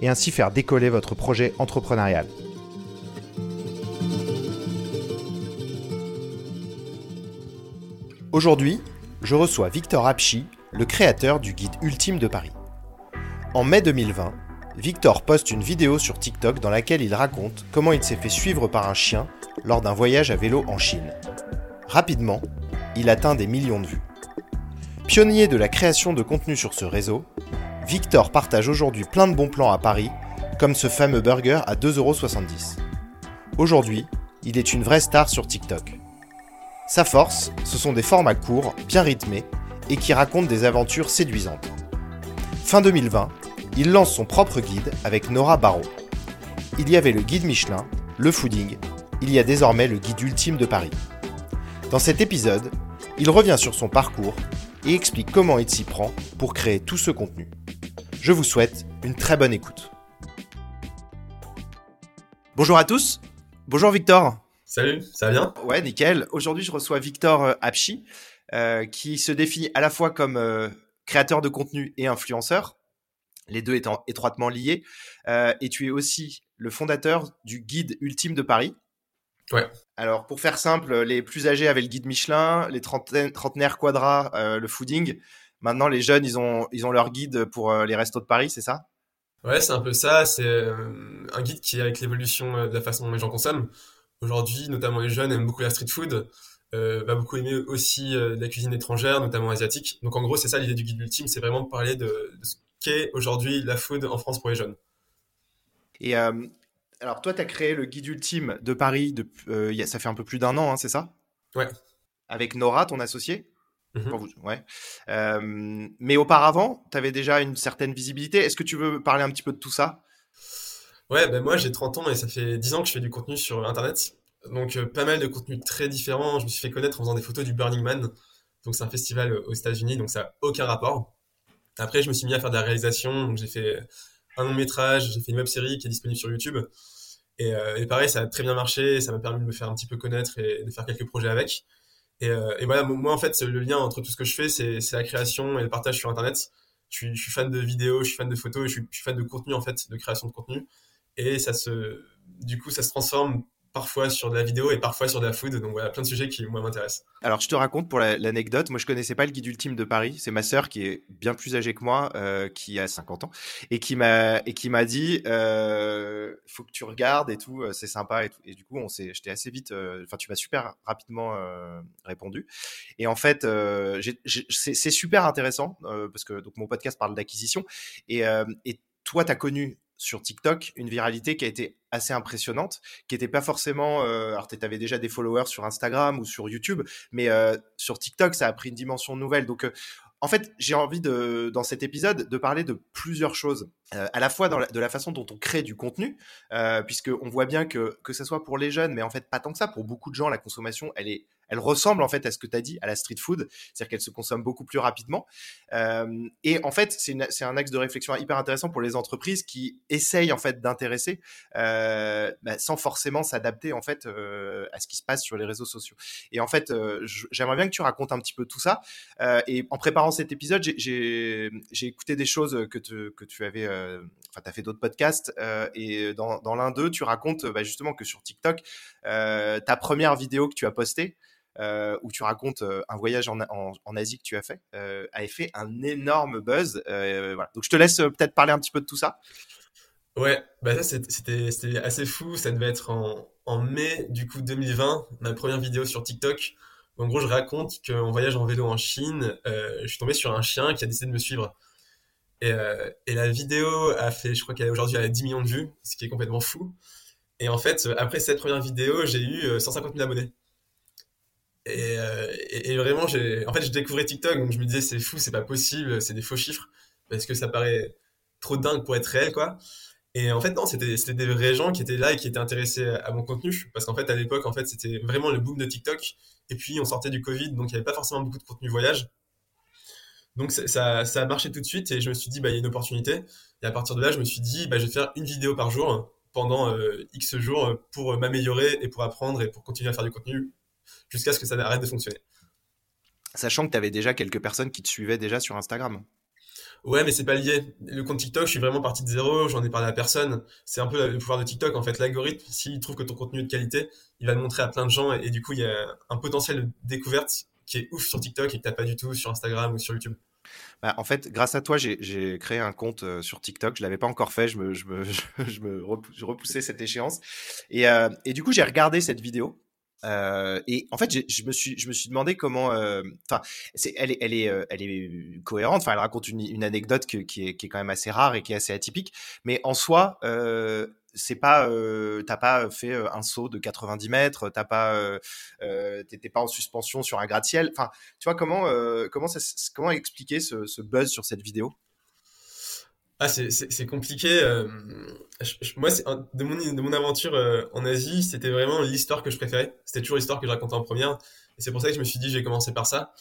et ainsi faire décoller votre projet entrepreneurial. Aujourd'hui, je reçois Victor Apchi, le créateur du guide ultime de Paris. En mai 2020, Victor poste une vidéo sur TikTok dans laquelle il raconte comment il s'est fait suivre par un chien lors d'un voyage à vélo en Chine. Rapidement, il atteint des millions de vues. Pionnier de la création de contenu sur ce réseau, Victor partage aujourd'hui plein de bons plans à Paris, comme ce fameux burger à 2,70€. Aujourd'hui, il est une vraie star sur TikTok. Sa force, ce sont des formats courts, bien rythmés, et qui racontent des aventures séduisantes. Fin 2020, il lance son propre guide avec Nora Barrault. Il y avait le guide Michelin, le fooding, il y a désormais le guide ultime de Paris. Dans cet épisode, il revient sur son parcours et explique comment il s'y prend pour créer tout ce contenu. Je vous souhaite une très bonne écoute. Bonjour à tous. Bonjour Victor. Salut, ça va bien? Ouais, nickel. Aujourd'hui, je reçois Victor euh, Apchi, euh, qui se définit à la fois comme euh, créateur de contenu et influenceur, les deux étant étroitement liés. et tu es aussi le fondateur du guide ultime de Paris. Ouais. Alors, pour faire simple, les plus âgés avaient le guide Michelin, les trentenaires quadra, le fooding. Maintenant, les jeunes, ils ont, ils ont leur guide pour euh, les restos de Paris, c'est ça? Ouais, c'est un peu ça. C'est euh, un guide qui, avec l'évolution euh, de la façon dont les gens consomment, aujourd'hui, notamment les jeunes aiment beaucoup la street food, euh, va beaucoup aimer aussi la cuisine étrangère, notamment asiatique. Donc en gros, c'est ça l'idée du guide ultime, c'est vraiment de parler de, de ce qu'est aujourd'hui la food en France pour les jeunes. Et alors, toi, tu as créé le guide ultime de Paris, de, ça fait un peu plus d'un an, hein, c'est ça? Ouais. Avec Nora, ton associé? Mmh ouais. mais auparavant, tu avais déjà une certaine visibilité. Est-ce que tu veux parler un petit peu de tout ça? Ouais, ben moi j'ai 30 ans et ça fait 10 ans que je fais du contenu sur Internet. Donc euh, pas mal de contenus très différents. Je me suis fait connaître en faisant des photos du Burning Man. Donc c'est un festival aux États-Unis, donc ça n'a aucun rapport. Après, je me suis mis à faire de la réalisation. Donc j'ai fait un long métrage, j'ai fait une web série qui est disponible sur YouTube. Et, euh, et pareil, ça a très bien marché. Ça m'a permis de me faire un petit peu connaître et de faire quelques projets avec. Euh, et, voilà, moi en fait, le lien entre tout ce que je fais, c'est la création et le partage sur Internet. Je suis, je suis, fan de vidéos, je suis fan de photos, je suis, je suis, fan de contenu en fait, de création de contenu. Et ça se, du coup, ça se transforme parfois sur de la vidéo et parfois sur de la food. Donc voilà, plein de sujets qui moi m'intéressent. Alors je te raconte pour l'anecdote, moi je connaissais pas le guide ultime de Paris. C'est ma sœur qui est bien plus âgée que moi, euh, qui a 50 ans, et qui m'a et qui m'a dit, euh, faut que tu regardes et tout, euh, c'est sympa et tout. Et du coup on s'est, j'étais assez vite, euh, enfin tu m'as super rapidement euh, répondu. Et en fait c'est super intéressant parce que donc mon podcast parle d'acquisition et et toi, tu as connu sur TikTok une viralité qui a été assez impressionnante, qui n'était pas forcément. Euh, alors, tu avais déjà des followers sur Instagram ou sur YouTube, mais euh, sur TikTok, ça a pris une dimension nouvelle. Donc, euh, en fait, j'ai envie de, dans cet épisode, de parler de plusieurs choses, euh, à la fois de la façon dont on crée du contenu, euh, puisque on voit bien que que ce soit pour les jeunes, mais en fait pas tant que ça. Pour beaucoup de gens, la consommation, elle est, elle ressemble en fait à ce que tu as dit, à la street food, c'est-à-dire qu'elle se consomme beaucoup plus rapidement. Euh, et en fait, c'est un axe de réflexion hyper intéressant pour les entreprises qui essayent en fait d'intéresser, euh, bah, sans forcément s'adapter en fait euh, à ce qui se passe sur les réseaux sociaux. Et en fait, j'aimerais bien que tu racontes un petit peu tout ça. Et en préparant cet épisode, j'ai écouté des choses que, te, que tu avais, enfin, tu as fait d'autres podcasts, et dans, dans l'un d'eux, tu racontes bah, justement que sur TikTok, ta première vidéo que tu as postée, euh, où tu racontes euh, un voyage en, Asie que tu as fait, euh, avait fait un énorme buzz. voilà. Donc je te laisse peut-être parler un petit peu de tout ça. Ouais, bah ça c'était assez fou. Ça devait être en, mai du coup 2020, ma première vidéo sur TikTok. En gros, je raconte qu'en voyage en vélo en Chine, je suis tombé sur un chien qui a décidé de me suivre. Et, et la vidéo a fait, je crois qu'elle aujourd'hui a 10 millions de vues, ce qui est complètement fou. Et en fait, après cette première vidéo, j'ai eu 150 000 abonnés. Et, euh, et, vraiment, j'ai, en fait, je découvrais TikTok, donc je me disais, c'est fou, c'est pas possible, c'est des faux chiffres, parce que ça paraît trop dingue pour être réel, quoi. Et en fait, non, c'était c'était des vrais gens qui étaient là et qui étaient intéressés à mon contenu. Parce qu'en fait, à l'époque, en fait, c'était vraiment le boom de TikTok. Et puis, on sortait du Covid, donc il n'y avait pas forcément beaucoup de contenu voyage. Donc, ça, ça a marché tout de suite et je me suis dit, bah, il y a une opportunité. Et à partir de là, je me suis dit, bah, je vais faire une vidéo par jour pendant euh, X jours pour m'améliorer et pour apprendre et pour continuer à faire du contenu jusqu'à ce que ça arrête de fonctionner. Sachant que tu avais déjà quelques personnes qui te suivaient déjà sur Instagram. Ouais, mais c'est pas lié. Le compte TikTok, je suis vraiment parti de zéro, j'en ai parlé à personne. C'est un peu le pouvoir de TikTok. En fait, l'algorithme, s'il trouve que ton contenu est de qualité, il va le montrer à plein de gens. Et, du coup, il y a un potentiel de découverte qui est ouf sur TikTok et que t'as pas du tout sur Instagram ou sur YouTube. Bah, en fait, grâce à toi, j'ai créé un compte euh, sur TikTok. Je l'avais pas encore fait. Je me, je me, je me repoussais cette échéance. Et, euh, et du coup, j'ai regardé cette vidéo euh, et en fait, je me suis, je me suis demandé comment. Euh, enfin, elle est, elle est, euh, elle est cohérente. Enfin, elle raconte une, une anecdote qui, est, qui est quand même assez rare et qui est assez atypique. Mais en soi, c'est pas, t'as pas fait un saut de 90 mètres. T'as pas, t'étais pas en suspension sur un gratte-ciel. Enfin, tu vois comment, comment comment expliquer ce buzz sur cette vidéo? Ah, c'est compliqué. Euh, moi, de mon, de mon aventure euh, en Asie, c'était vraiment l'histoire que je préférais. C'était toujours l'histoire que je racontais en première. Et c'est pour ça que je me suis dit, j'ai commencé par ça.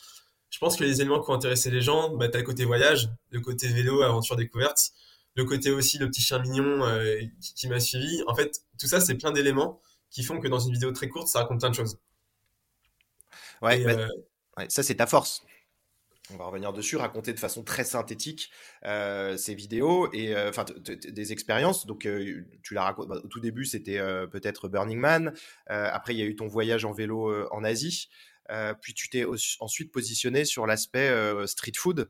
Je pense que les éléments qui ont intéressé les gens, bah, t'as le côté voyage, le côté vélo, aventure découverte, le côté aussi le petit chien mignon euh, qui, m'a suivi. En fait, tout ça, c'est plein d'éléments qui font que dans une vidéo très courte, ça raconte plein de choses. Ouais, bah, ouais ça c'est ta force on va revenir dessus, raconter de façon très synthétique euh, ces vidéos et euh, enfin des expériences. Donc euh, tu l'as raconté bah, au tout début, c'était peut-être Burning Man. après, il y a eu ton voyage en vélo en Asie. puis tu t'es ensuite positionné sur l'aspect street food.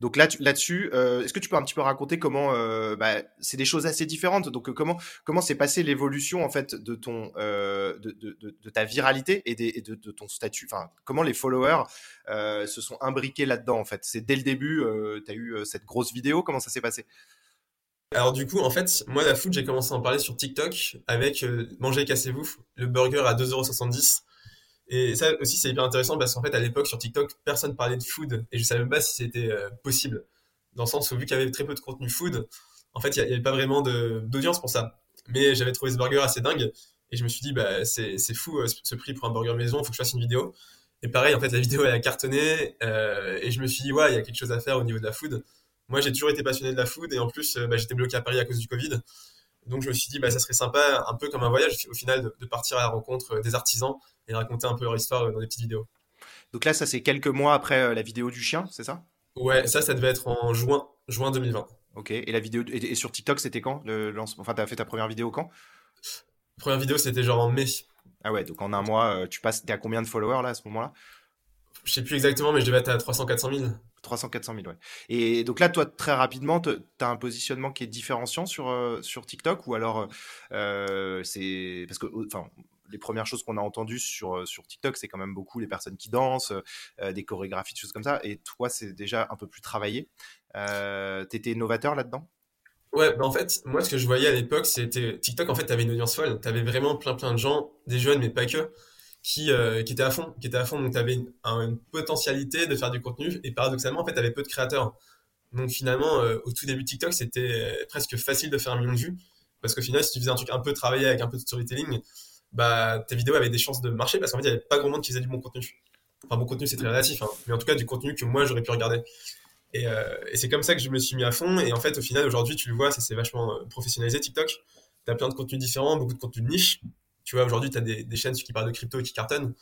Donc là, là-dessus, euh, est-ce que tu peux un petit peu raconter comment euh, bah, c'est des choses assez différentes. Donc euh, comment comment s'est passée l'évolution en fait de ton de, ta viralité et, de, ton statut? Enfin, comment les followers se sont imbriqués là-dedans en fait? C'est dès le début, tu as eu cette grosse vidéo. Comment ça s'est passé? Alors du coup, en fait, moi la food, j'ai commencé à en parler sur TikTok avec Manger cassez-vous, le burger à 2,70€. Et ça aussi, c'est hyper intéressant parce qu'en fait, à l'époque, sur TikTok, personne parlait de food et je savais même pas si c'était euh, possible. Dans le sens où, vu qu'il y avait très peu de contenu food, en fait, il n'y avait pas vraiment d'audience pour ça. Mais j'avais trouvé ce burger assez dingue et je me suis dit, bah, c'est fou euh, ce prix pour un burger maison, il faut que je fasse une vidéo. Et pareil, en fait, la vidéo, elle a cartonné euh, et je me suis dit, ouais, il y a quelque chose à faire au niveau de la food. Moi, j'ai toujours été passionné de la food et en plus, bah, j'étais bloqué à Paris à cause du Covid. Donc je me suis dit, bah, ça serait sympa, un peu comme un voyage au final, de, partir à la rencontre des artisans et raconter un peu leur histoire dans des petites vidéos. Donc là, ça c'est quelques mois après euh, la vidéo du chien, c'est ça? Ouais, ça, ça devait être en juin, juin 2020. Ok, et la vidéo et, sur TikTok, c'était quand le lancement? Enfin, t'as fait ta première vidéo quand? Première vidéo, c'était genre en mai. Ah ouais, donc en un mois, euh, tu passes, t'es à combien de followers là à ce moment-là? Je sais plus exactement, mais je devais être à 300-400 000. 300, 400 000, ouais. Et donc là, toi, très rapidement, tu as un positionnement qui est différenciant sur, euh, sur TikTok ou alors euh, c'est. Parce que, enfin, les premières choses qu'on a entendues sur, sur TikTok, c'est quand même beaucoup les personnes qui dansent, euh, des chorégraphies, des choses comme ça. Et toi, c'est déjà un peu plus travaillé. Euh, T'étais novateur là-dedans? Ouais, bah en fait, moi, ce que je voyais à l'époque, c'était TikTok, en fait, t'avais une audience folle. T'avais vraiment plein, plein de gens, des jeunes, mais pas que qui, euh, qui était à fond, qui était à fond. Donc, tu avais une, potentialité de faire du contenu et paradoxalement, en fait, tu avais peu de créateurs. Donc, finalement, euh, au tout début de TikTok, c'était presque facile de faire un million de vues parce qu'au final, si tu faisais un truc un peu travaillé avec un peu de storytelling, bah, tes vidéos avaient des chances de marcher parce qu'en fait, il n'y avait pas grand monde qui faisait du bon contenu. Enfin, bon contenu, c'est très relatif, hein, mais en tout cas, du contenu que moi, j'aurais pu regarder. Et, euh, et c'est comme ça que je me suis mis à fond. Et en fait, au final, aujourd'hui, tu le vois, ça s'est vachement professionnalisé TikTok. Tu as plein de contenus différents, beaucoup de contenus de niche. Tu vois, aujourd'hui, tu as des, chaînes qui parlent de crypto et qui cartonnent.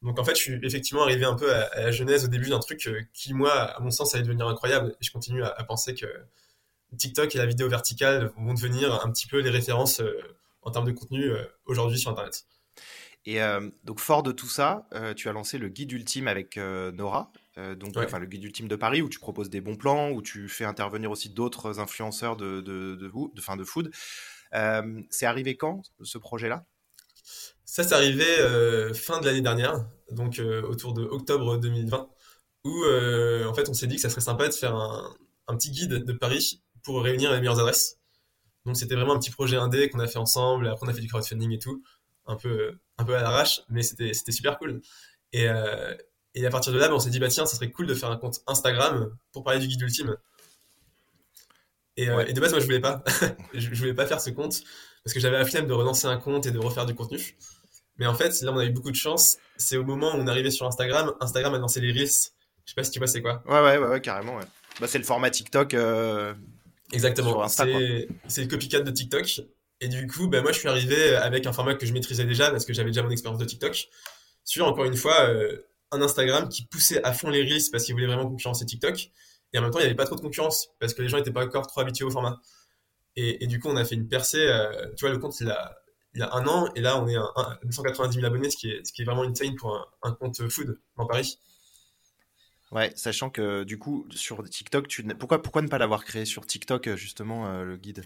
Donc en fait, je suis effectivement arrivé un peu à, la genèse au début d'un truc euh, qui, moi, à mon sens, allait devenir incroyable. Et je continue à, penser que TikTok et la vidéo verticale vont devenir un petit peu les références euh, en termes de contenu euh, aujourd'hui sur Internet. Et donc fort de tout ça, tu as lancé le guide ultime avec Nora, donc enfin le guide ultime de Paris où tu proposes des bons plans, où tu fais intervenir aussi d'autres influenceurs de de, de, de, fin, de food. c'est arrivé quand ce projet-là? Ça, c'est arrivé euh, fin de l'année dernière, donc euh, autour de octobre 2020, où euh, en fait on s'est dit que ça serait sympa de faire un, petit guide de Paris pour réunir les meilleures adresses. Donc c'était vraiment un petit projet indé qu'on a fait ensemble, après on a fait du crowdfunding et tout, un peu, un peu à l'arrache, mais c'était super cool. Et, et à partir de là, ben, on s'est dit, bah tiens, ça serait cool de faire un compte Instagram pour parler du guide ultime. Et, Ouais. et de base, moi, je voulais pas. je, je voulais pas faire ce compte parce que j'avais la flemme de relancer un compte et de refaire du contenu. Mais en fait, là, on a eu beaucoup de chance. C'est au moment où on arrivé sur Instagram. Instagram a lancé les Reels. Je sais pas si tu vois c'est quoi. Ouais, ouais, ouais, ouais, carrément. Ouais. Bah, c'est le format TikTok. euh, Exactement. C'est le copycat de TikTok. Et du coup, ben moi, je suis arrivé avec un format que je maîtrisais déjà parce que j'avais déjà mon expérience de TikTok sur, encore une fois, euh, un Instagram qui poussait à fond les Reels parce qu'il voulait vraiment concurrencer TikTok. Et en même temps, il n'y avait pas trop de concurrence parce que les gens n'étaient pas encore trop habitués au format. Et, et du coup, on a fait une percée. euh, tu vois, le compte, il a, il a un an et là, on est à un- 290 000 abonnés, ce qui est, ce qui est vraiment insane pour un, un compte food dans Paris. Ouais, sachant que du coup, sur TikTok, tu... pourquoi, pourquoi ne pas l'avoir créé sur TikTok, justement, euh, le guide?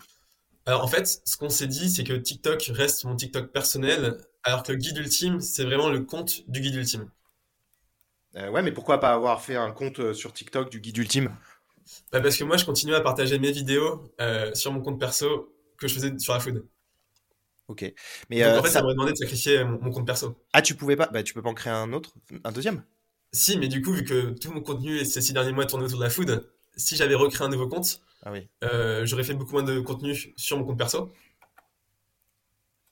Alors en fait, ce qu'on s'est dit, c'est que TikTok reste mon TikTok personnel, alors que le guide ultime, c'est vraiment le compte du guide ultime. Euh, Ouais, mais pourquoi pas avoir fait un compte euh, sur TikTok du guide ultime? Bah, parce que moi, je continue à partager mes vidéos euh, sur mon compte perso que je faisais sur la food. Ok. Mais Donc euh, en fait, ça... ça m'aurait demandé de sacrifier mon, mon compte perso. Ah, tu pouvais pas? Bah, tu peux pas en créer un autre Un deuxième? Si, mais du coup, vu que tout mon contenu ces six derniers mois tournait autour de la food, si j'avais recréé un nouveau compte, Ah oui. euh, j'aurais fait beaucoup moins de contenu sur mon compte perso.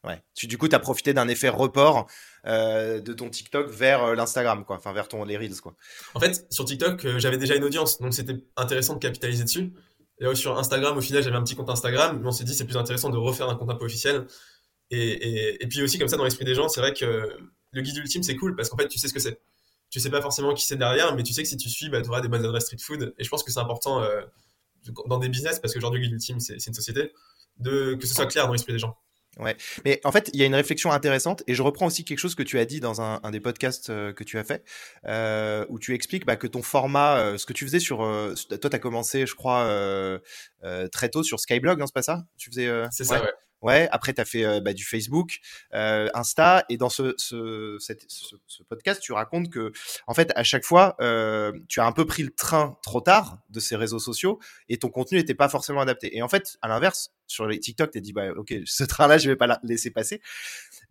Ouais. Tu, du coup, tu as profité d'un effet report euh, de ton TikTok vers l'Instagram, quoi. Enfin, vers ton, les Reels, quoi. En fait, sur TikTok, j'avais déjà une audience, donc c'était intéressant de capitaliser dessus. Et là, sur Instagram, au final, j'avais un petit compte Instagram, mais on s'est dit c'est plus intéressant de refaire un compte un peu officiel. Et, et, et puis aussi, comme ça, dans l'esprit des gens, c'est vrai que le guide ultime, c'est cool parce qu'en fait, tu sais ce que c'est. Tu sais pas forcément qui c'est derrière, mais tu sais que si tu suis, bah, tu auras des bonnes adresses street food. Et je pense que c'est important euh, dans des business, parce qu'aujourd'hui, le guide ultime, c'est une société, de, que ce soit clair dans l'esprit des gens. Mais en fait, il y a une réflexion intéressante et je reprends aussi quelque chose que tu as dit dans un, un des podcasts euh, que tu as fait, euh, où tu expliques bah, que ton format, euh, ce que tu faisais sur, toi, tu as commencé, je crois, très tôt sur Skyblog, hein, c'est pas ça? Tu faisais, C'est ça, ouais. Ouais, après, tu as fait euh, bah, du Facebook, euh, Insta, et dans ce, ce, ce, podcast, tu racontes que, en fait, à chaque fois, euh, tu as un peu pris le train trop tard de ces réseaux sociaux et ton contenu n'était pas forcément adapté. Et en fait, à l'inverse, sur les TikTok, tu dit, bah, ok, ce train-là, je vais pas la laisser passer.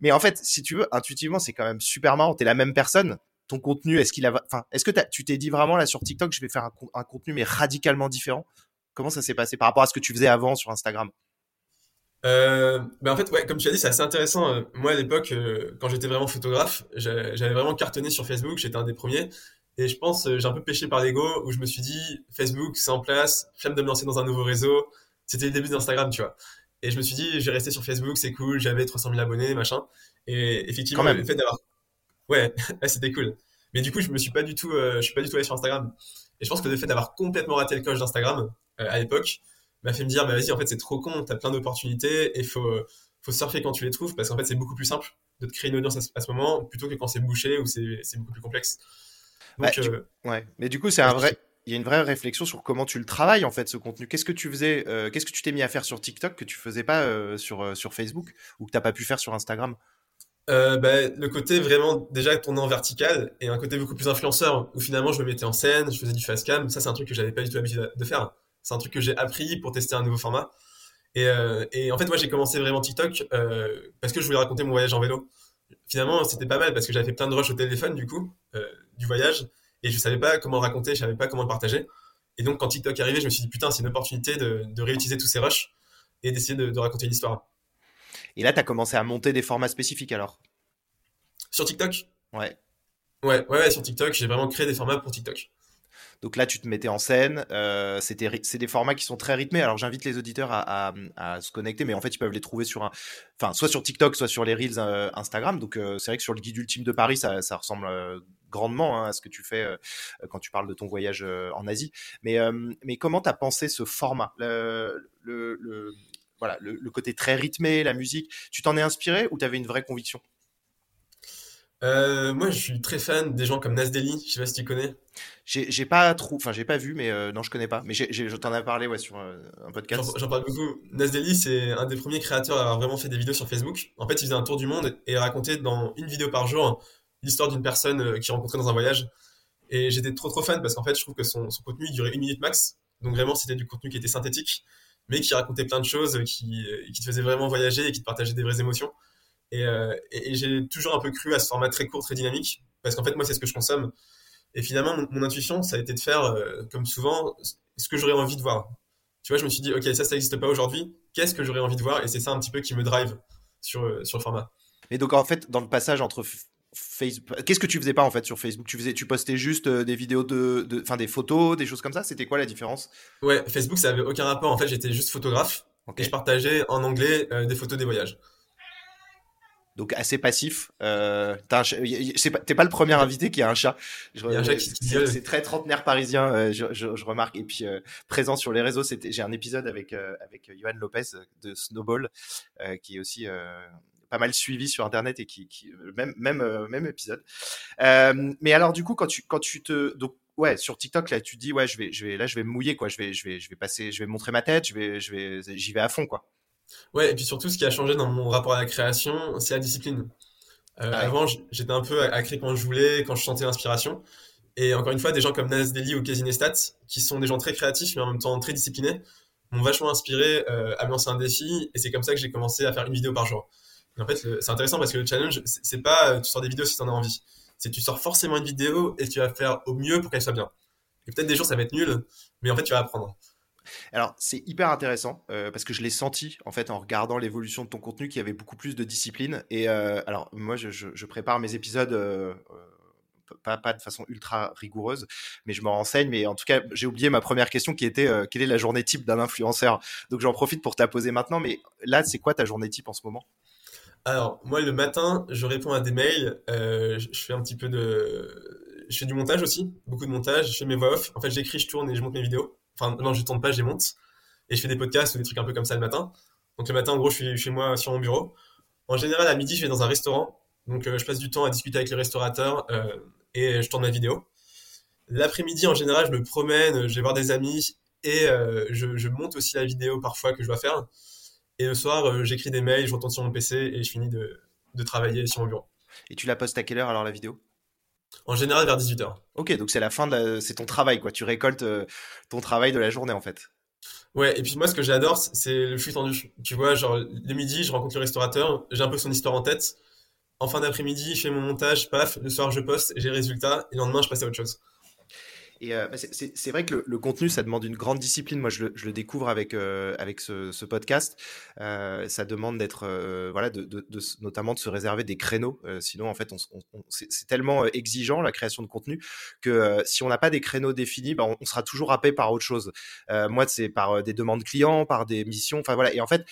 Mais en fait, si tu veux, intuitivement, c'est quand même super marrant. Tu es la même personne. Ton contenu, est-ce qu'il a, enfin, est-ce que tu t'es dit vraiment là sur TikTok, je vais faire un contenu mais radicalement différent? Comment ça s'est passé par rapport à ce que tu faisais avant sur Instagram? Euh, ben en fait, ouais, comme tu as dit, c'est assez intéressant. Euh, Moi, à l'époque, euh, quand j'étais vraiment photographe, j'a- j'avais vraiment cartonné sur Facebook, j'étais un des premiers. Et je pense, euh, j'ai un peu pêché par l'ego, où je me suis dit, Facebook, c'est en place, flemme de me lancer dans un nouveau réseau. C'était le début d'Instagram, tu vois. Et je me suis dit, je vais rester sur Facebook, c'est cool, j'avais 300 000 abonnés, machin. Et effectivement, Quand même. le fait d'avoir... Ouais, c'était cool. Mais du coup, je me suis pas du tout, euh, je suis pas du tout allé sur Instagram. Et je pense que le fait d'avoir complètement raté le coche d'Instagram, à l'époque, m'a fait me dire, bah vas-y, en fait, c'est trop con, t'as plein d'opportunités et faut, faut surfer quand tu les trouves parce qu'en fait, c'est beaucoup plus simple de te créer une audience à ce, à ce moment plutôt que quand c'est bouché ou c'est beaucoup plus complexe. Donc, tu- euh, Ouais, mais du coup, c'est Ouais, un vrai. Il y a une vraie réflexion sur comment tu le travailles en fait ce contenu. Qu'est-ce que tu faisais, euh, qu'est-ce que tu t'es mis à faire sur TikTok que tu faisais pas euh, sur sur Facebook ou que t'as pas pu faire sur Instagram? Bah, le côté vraiment déjà tourné en vertical et un côté beaucoup plus influenceur où finalement je me mettais en scène, je faisais du fast cam. Ça, c'est un truc que j'avais pas du tout l'habitude de faire. C'est un truc que j'ai appris pour tester un nouveau format. Et, euh, et en fait, moi, j'ai commencé vraiment TikTok euh, parce que je voulais raconter mon voyage en vélo. Finalement, c'était pas mal parce que j'avais fait plein de rushs au téléphone du coup euh, du voyage et je savais pas comment le raconter, je savais pas comment le partager. Et donc, quand TikTok est arrivé, je me suis dit putain, c'est une opportunité de, de réutiliser tous ces rushs et d'essayer de, de raconter une histoire. Et là, t'as commencé à monter des formats spécifiques alors? Sur TikTok, Ouais. ouais, ouais, ouais, sur TikTok, j'ai vraiment créé des formats pour TikTok. Donc là, tu te mettais en scène. Euh, c'est des formats qui sont très rythmés. Alors j'invite les auditeurs à, se connecter, mais en fait, ils peuvent les trouver sur un, enfin, soit sur TikTok, soit sur les reels euh, Instagram. Donc euh, c'est vrai que sur le guide ultime de Paris, ça, ressemble grandement hein, à ce que tu fais quand tu parles de ton voyage en Asie. Mais, mais comment t'as pensé ce format, le, voilà, le, côté très rythmé, la musique. Tu t'en es inspiré ou t'avais une vraie conviction? Euh, moi, je suis très fan des gens comme Nas Daily, je sais pas si tu connais. J'ai pas trop, enfin j'ai pas vu, mais euh, non, je connais pas. Mais je t'en ai parlé ouais sur euh, un podcast. j'en parle beaucoup. Nas Daily, c'est un des premiers créateurs à avoir vraiment fait des vidéos sur Facebook. En fait, il faisait un tour du monde et racontait dans une vidéo par jour l'histoire d'une personne euh, qu'il rencontrait dans un voyage. Et j'étais trop trop fan parce qu'en fait, je trouve que son, son contenu il durait une minute max. Donc vraiment, c'était du contenu qui était synthétique, mais qui racontait plein de choses, qui, qui te faisait vraiment voyager et qui te partageait des vraies émotions. Et, euh, et, et j'ai toujours un peu cru à ce format très court, très dynamique, parce qu'en fait, moi, c'est ce que je consomme. Et finalement, mon, mon intuition, ça a été de faire, euh, comme souvent, ce que j'aurais envie de voir. tu vois, je me suis dit, ok, ça, ça n'existe pas aujourd'hui. Qu'est-ce que j'aurais envie de voir? Et c'est ça un petit peu qui me drive sur, sur le format. Et donc, en fait, dans le passage entre Facebook, qu'est-ce que tu faisais pas en fait sur Facebook? Tu faisais, tu postais juste des vidéos de, enfin des photos, des choses comme ça? C'était quoi la différence? Ouais, Facebook, ça avait aucun rapport. En fait, j'étais juste photographe et je partageais en anglais des photos des voyages donc assez passif. Euh, T'es pas, pas, le premier invité qui a un chat. C'est très trentenaire parisien, euh, je, je, je, remarque. Et puis euh, présent sur les réseaux, j'ai un épisode avec euh, avec Johan Lopez de Snowball, qui est aussi pas mal suivi sur internet et qui, qui même même même épisode. mais alors du coup, quand tu quand tu te donc ouais sur TikTok là, tu dis ouais je vais je vais là je vais me mouiller quoi, je vais je vais je vais passer, je vais montrer ma tête, je vais je vais j'y vais à fond quoi. Ouais, et puis surtout, ce qui a changé dans mon rapport à la création, c'est la discipline. Euh, ah avant, j'étais un peu à créer quand je voulais, quand je sentais l'inspiration. Et encore une fois, des gens comme Nas Deli ou Casey Neistat, qui sont des gens très créatifs, mais en même temps très disciplinés, m'ont vachement inspiré euh, à me lancer un défi. Et c'est comme ça que j'ai commencé à faire une vidéo par jour. Et en fait, c'est intéressant parce que le challenge, c'est pas euh, tu sors des vidéos si tu en as envie. C'est tu sors forcément une vidéo et tu vas faire au mieux pour qu'elle soit bien. Et peut-être des jours, ça va être nul, mais en fait, tu vas apprendre. Alors, c'est hyper intéressant euh, parce que je l'ai senti en fait en regardant l'évolution de ton contenu qu'il y avait beaucoup plus de discipline. Et euh, alors, moi, je, prépare mes épisodes. Euh, pas, de façon ultra rigoureuse, mais je me renseigne. Mais en tout cas, j'ai oublié ma première question qui était quelle est la journée type d'un influenceur? Donc j'en profite pour te la poser maintenant. Mais là, c'est quoi ta journée type en ce moment? Alors, moi, le matin, je réponds à des mails. je fais un petit peu de. Je fais du montage aussi, beaucoup de montage. Je fais mes voix off. En fait, j'écris, je tourne et je monte mes vidéos. Enfin, non, je tourne pas, je les monte. Et je fais des podcasts ou des trucs un peu comme ça le matin. Donc le matin, en gros, je suis chez moi sur mon bureau. En général, à midi, je vais dans un restaurant. Donc euh, je passe du temps à discuter avec les restaurateurs euh, et je tourne ma vidéo. L'après-midi, en général, je me promène, je vais voir des amis et euh, je, monte aussi la vidéo parfois que je dois faire. Et le soir, j'écris des mails, je retourne sur mon PC et je finis de, de travailler sur mon bureau. Et tu la postes à quelle heure alors la vidéo? En général, vers 18h. Ok, donc c'est la fin de c'est ton travail, quoi. Tu récoltes euh, ton travail de la journée, en fait. Ouais, et puis moi, ce que j'adore, c'est le flux tendu. Tu vois, genre, le midi, je rencontre le restaurateur, j'ai un peu son histoire en tête. En fin d'après-midi, je fais mon montage, paf, le soir, je poste, j'ai le résultat, et le lendemain, je passe à autre chose. Et euh, bah, c'est vrai que le, contenu, ça demande une grande discipline. Moi, je le, découvre avec, euh, avec ce, podcast. Euh, ça demande d'être, voilà, notamment de se réserver des créneaux. sinon, en fait, c'est tellement exigeant la création de contenu que si on n'a pas des créneaux définis, bah, on, sera toujours happé par autre chose. moi, c'est par des demandes clients, par des missions. Enfin voilà. Et en fait,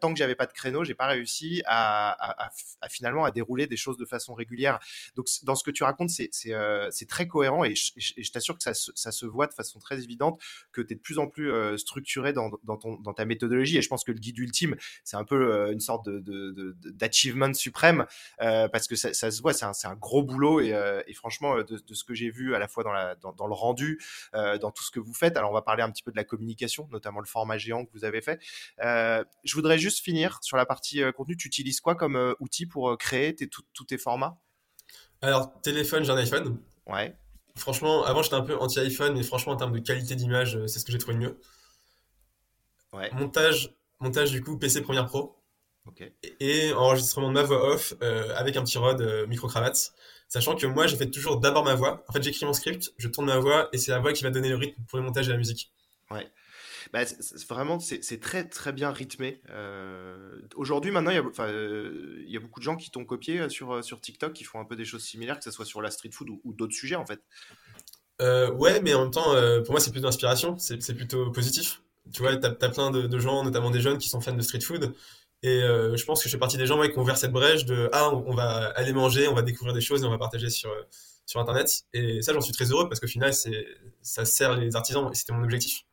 tant que j'avais pas de créneau, j'ai pas réussi à, finalement à dérouler des choses de façon régulière. Donc, dans ce que tu racontes, c'est très cohérent et je t'assure que ça, ça, se voit de façon très évidente que tu es de plus en plus euh, structuré dans, dans, ton, dans ta méthodologie. Et je pense que le guide ultime, c'est un peu euh, une sorte d'achievement de, de, suprême euh, parce que ça, ça, se voit, c'est un, un, gros boulot. Et, et franchement, de, ce que j'ai vu à la fois dans, la, dans, dans le rendu, dans tout ce que vous faites, alors on va parler un petit peu de la communication, notamment le format géant que vous avez fait. je voudrais juste finir sur la partie contenu. Tu utilises quoi comme outil pour créer tes, tous tes formats? Alors, téléphone, j'ai un iPhone. Ouais. Franchement, avant j'étais un peu anti-iPhone, mais franchement en termes de qualité d'image, euh, c'est ce que j'ai trouvé le mieux. Ouais. Montage, montage du coup PC Premiere Pro. Et, enregistrement de ma voix off euh, avec un petit rod euh, micro-cravate. Sachant que moi j'ai fait toujours d'abord ma voix. En fait j'écris mon script, je tourne ma voix et c'est la voix qui va donner le rythme pour le montage de la musique. Ouais. Bah, vraiment, c'est très très bien rythmé. Euh, aujourd'hui, maintenant, il y, a, euh, il y, a beaucoup de gens qui t'ont copié euh, sur, TikTok, qui font un peu des choses similaires, que ce soit sur la street food ou, d'autres sujets en fait. ouais, mais en même temps, pour moi, c'est plus d'inspiration, c'est plutôt positif. Tu vois, tu as, plein de, gens, notamment des jeunes, qui sont fans de street food. Et je pense que je fais partie des gens qui ont ouvert cette brèche de Ah, on, va aller manger, on va découvrir des choses et on va partager sur, sur Internet. Et ça, j'en suis très heureux parce qu'au final, ça sert les artisans et c'était mon objectif.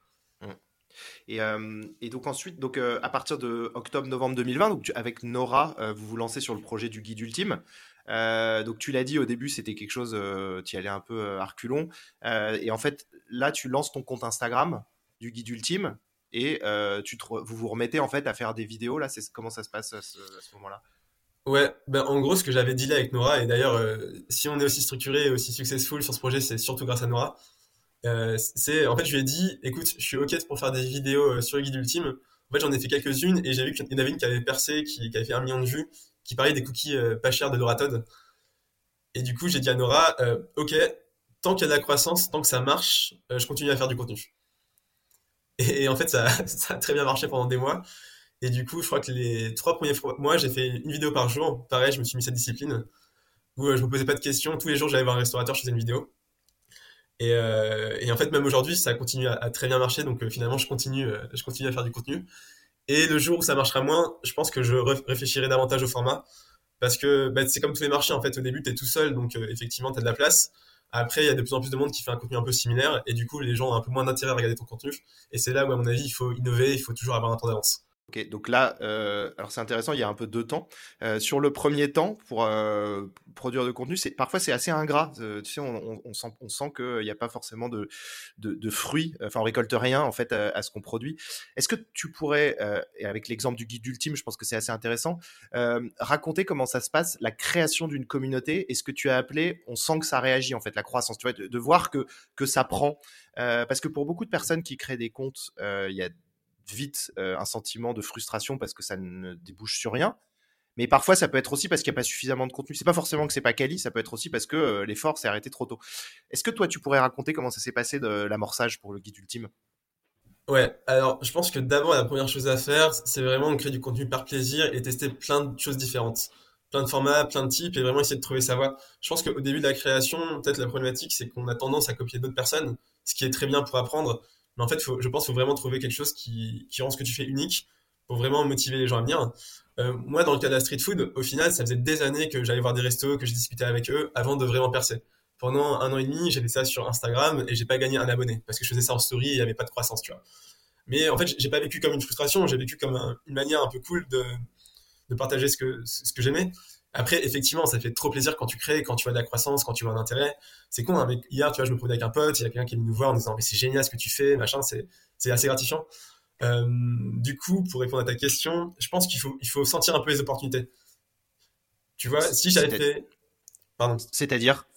Euh, et, donc ensuite, donc euh, à partir de octobre-novembre 2020, donc avec Nora, euh, vous vous lancez sur le projet du guide ultime. donc tu l'as dit au début, c'était quelque chose, tu y allais un peu arculon. et en fait, là, tu lances ton compte Instagram du guide ultime et tu vous vous remettez en fait à faire des vidéos. Là, c'est comment ça se passe à ce, moment-là? Ouais, ben en gros, ce que j'avais dit là avec Nora, et d'ailleurs, si on est aussi structuré et aussi successful sur ce projet, c'est surtout grâce à Nora. Euh, c'est en fait je lui ai dit écoute je suis ok pour faire des vidéos euh, sur le guide ultime en fait j'en ai fait quelques-unes et j'ai vu qu'il y en avait une qui avait percé qui, avait fait un million de vues qui parlait des cookies euh, pas chers de Doratod et du coup j'ai dit à Nora ok tant qu'il y a de la croissance tant que ça marche je continue à faire du contenu Et, en fait, ça, ça, a très bien marché pendant des mois. Et du coup, je crois que les trois premiers mois, j'ai fait une vidéo par jour. Pareil, je me suis mis cette discipline où je me posais pas de questions. Tous les jours, j'allais voir un restaurateur, je faisais une vidéo. Et, euh, et en fait, même aujourd'hui, ça continue à, très bien marcher. Donc finalement, je continue, je continue à faire du contenu. Et le jour où ça marchera moins, je pense que je réfléchirai davantage au format. Parce que bah, c'est comme tous les marchés, en fait, au début, tu es tout seul, donc euh, effectivement, tu as de la place. Après, il y a de plus en plus de monde qui fait un contenu un peu similaire, et du coup, les gens ont un peu moins d'intérêt à regarder ton contenu. Et c'est là où, à mon avis, il faut innover, il faut toujours avoir un temps d'avance. Donc là, euh, alors c'est intéressant, il y a un peu deux temps. Euh, sur le premier temps, pour euh, produire de contenu, c'est parfois c'est assez ingrat. tu sais, on, sent, qu'il n'y a pas forcément de, fruits. Enfin, on récolte rien en fait à, ce qu'on produit. Est-ce que tu pourrais, et avec l'exemple du guide ultime, je pense que c'est assez intéressant, raconter comment ça se passe, la création d'une communauté et ce que tu as appelé, on sent que ça réagit en fait, la croissance. Tu vois, de, de voir que que ça prend, parce que pour beaucoup de personnes qui créent des comptes, il y a vite un sentiment de frustration parce que ça ne débouche sur rien. Mais parfois, ça peut être aussi parce qu'il n'y a pas suffisamment de contenu. C'est pas forcément que c'est pas quali, ça peut être aussi parce que l'effort s'est arrêté trop tôt. Est-ce que toi, tu pourrais raconter comment ça s'est passé de l'amorçage pour le guide ultime? Ouais, alors je pense que d'abord, la première chose à faire, c'est vraiment créer du contenu par plaisir et tester plein de choses différentes. Plein de formats, plein de types et vraiment essayer de trouver sa voie. Je pense qu'au début de la création, peut-être la problématique, c'est qu'on a tendance à copier d'autres personnes, ce qui est très bien pour apprendre. Mais en fait, je pense qu'il faut vraiment trouver quelque chose qui, rend ce que tu fais unique pour vraiment motiver les gens à venir. Euh, moi, dans le cas de la street food, au final, ça faisait des années que j'allais voir des restos, que je discutais avec eux avant de vraiment percer. Pendant un an et demi, j'ai fait ça sur Instagram et j'ai pas gagné un abonné parce que je faisais ça en story et il n'y avait pas de croissance, tu vois. Mais en fait, j'ai pas vécu comme une frustration, j'ai vécu comme une manière un peu cool de, de partager ce que, ce que j'aimais. Après, effectivement, ça fait trop plaisir quand tu crées, quand tu vois de la croissance, quand tu vois un intérêt. C'est con, hein, mais hier, tu vois, je me promenais avec un pote, il y a quelqu'un qui est venu nous voir en disant, mais c'est génial ce que tu fais, machin, c'est, c'est assez gratifiant. Euh, du coup, pour répondre à ta question, je pense qu'il faut, il faut sentir un peu les opportunités. Tu vois, si j'avais fait. Pardon. C'est-à-dire?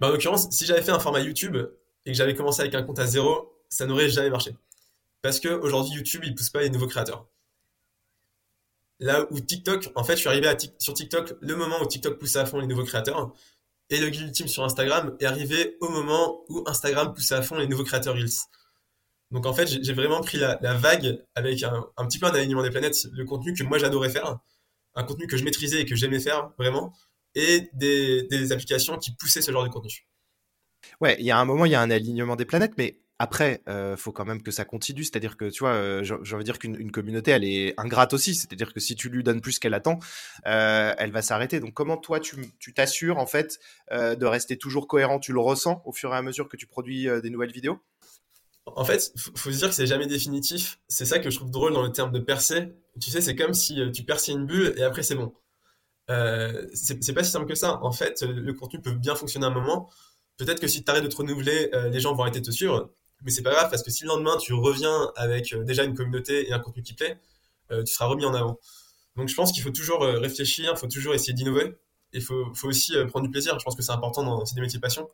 Bah, En l'occurrence, si j'avais fait un format YouTube et que j'avais commencé avec un compte à zéro, ça n'aurait jamais marché. Parce qu'aujourd'hui, YouTube, il pousse pas les nouveaux créateurs. Là où TikTok, en fait, je suis arrivé sur TikTok le moment où TikTok poussait à fond les nouveaux créateurs. Et le Guild Ultime sur Instagram est arrivé au moment où Instagram poussait à fond les nouveaux créateurs Reels. Donc en fait, j'ai vraiment pris la, vague avec un, petit peu un alignement des planètes, le contenu que moi j'adorais faire, un contenu que je maîtrisais et que j'aimais faire vraiment, et des, des applications qui poussaient ce genre de contenu. Ouais, il y a un moment, il y a un alignement des planètes, mais après, euh, faut quand même que ça continue. C'est-à-dire que, tu vois, euh, j'ai envie de dire qu'une communauté, elle est ingrate aussi. C'est-à-dire que si tu lui donnes plus qu'elle attend, euh, elle va s'arrêter. Donc, comment toi, tu t'assures, en fait, euh, de rester toujours cohérent? Tu le ressens au fur et à mesure que tu produis euh, des nouvelles vidéos? En fait, faut se dire que c'est jamais définitif. C'est ça que je trouve drôle dans le terme de percer. Tu sais, c'est comme si tu perçais une bulle et après, c'est bon. c'est pas si simple que ça. En fait, le contenu peut bien fonctionner à un moment. Peut-être que si tu arrêtes de te renouveler, les gens vont arrêter de te suivre mais c'est pas grave parce que si le lendemain tu reviens avec euh, déjà une communauté et un contenu qui plaît, euh, tu seras remis en avant. Donc je pense qu'il faut toujours euh, réfléchir, il faut toujours essayer d'innover et il faut, faut, aussi prendre du plaisir. Je pense que c'est important dans ces métiers passion.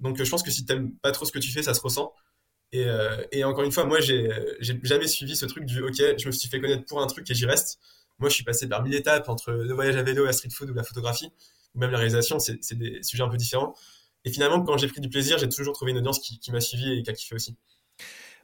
Donc je pense que si t'aimes pas trop ce que tu fais, ça se ressent. Et, et encore une fois, moi j'ai jamais suivi ce truc du ok, je me suis fait connaître pour un truc et j'y reste. Moi je suis passé par mille étapes entre le voyage à vélo, la street food ou la photographie, ou même la réalisation, c'est des sujets un peu différents. Et finalement, quand j'ai pris du plaisir, j'ai toujours trouvé une audience qui, m'a suivi et qui a kiffé aussi.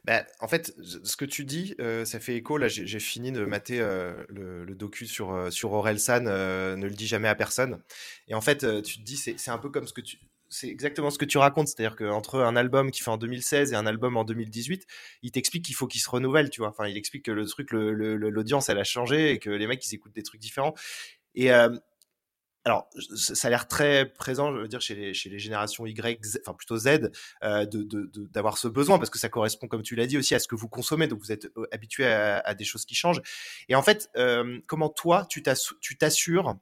Bah, en fait, ce que tu dis, euh, ça fait écho. Là, j'ai fini de mater euh, le, docu sur, euh, sur Aurel San, ne le dis jamais à personne. Et en fait, tu te dis, c'est un peu comme ce que tu. C'est exactement ce que tu racontes, c'est-à-dire qu'entre un album qui fait en 2016 et un album en 2018, il t'explique qu'il faut qu'il se renouvelle, tu vois. Enfin, il explique que le truc, l'audience, elle a changé et que les mecs, ils écoutent des trucs différents. Et, alors, ça a l'air très présent, je veux dire, chez les, chez les générations Y, enfin plutôt Z, euh, d'avoir ce besoin, parce que ça correspond, comme tu l'as dit, aussi à ce que vous consommez, donc vous êtes habitué à, des choses qui changent. Et en fait, euh, comment toi, tu t'assures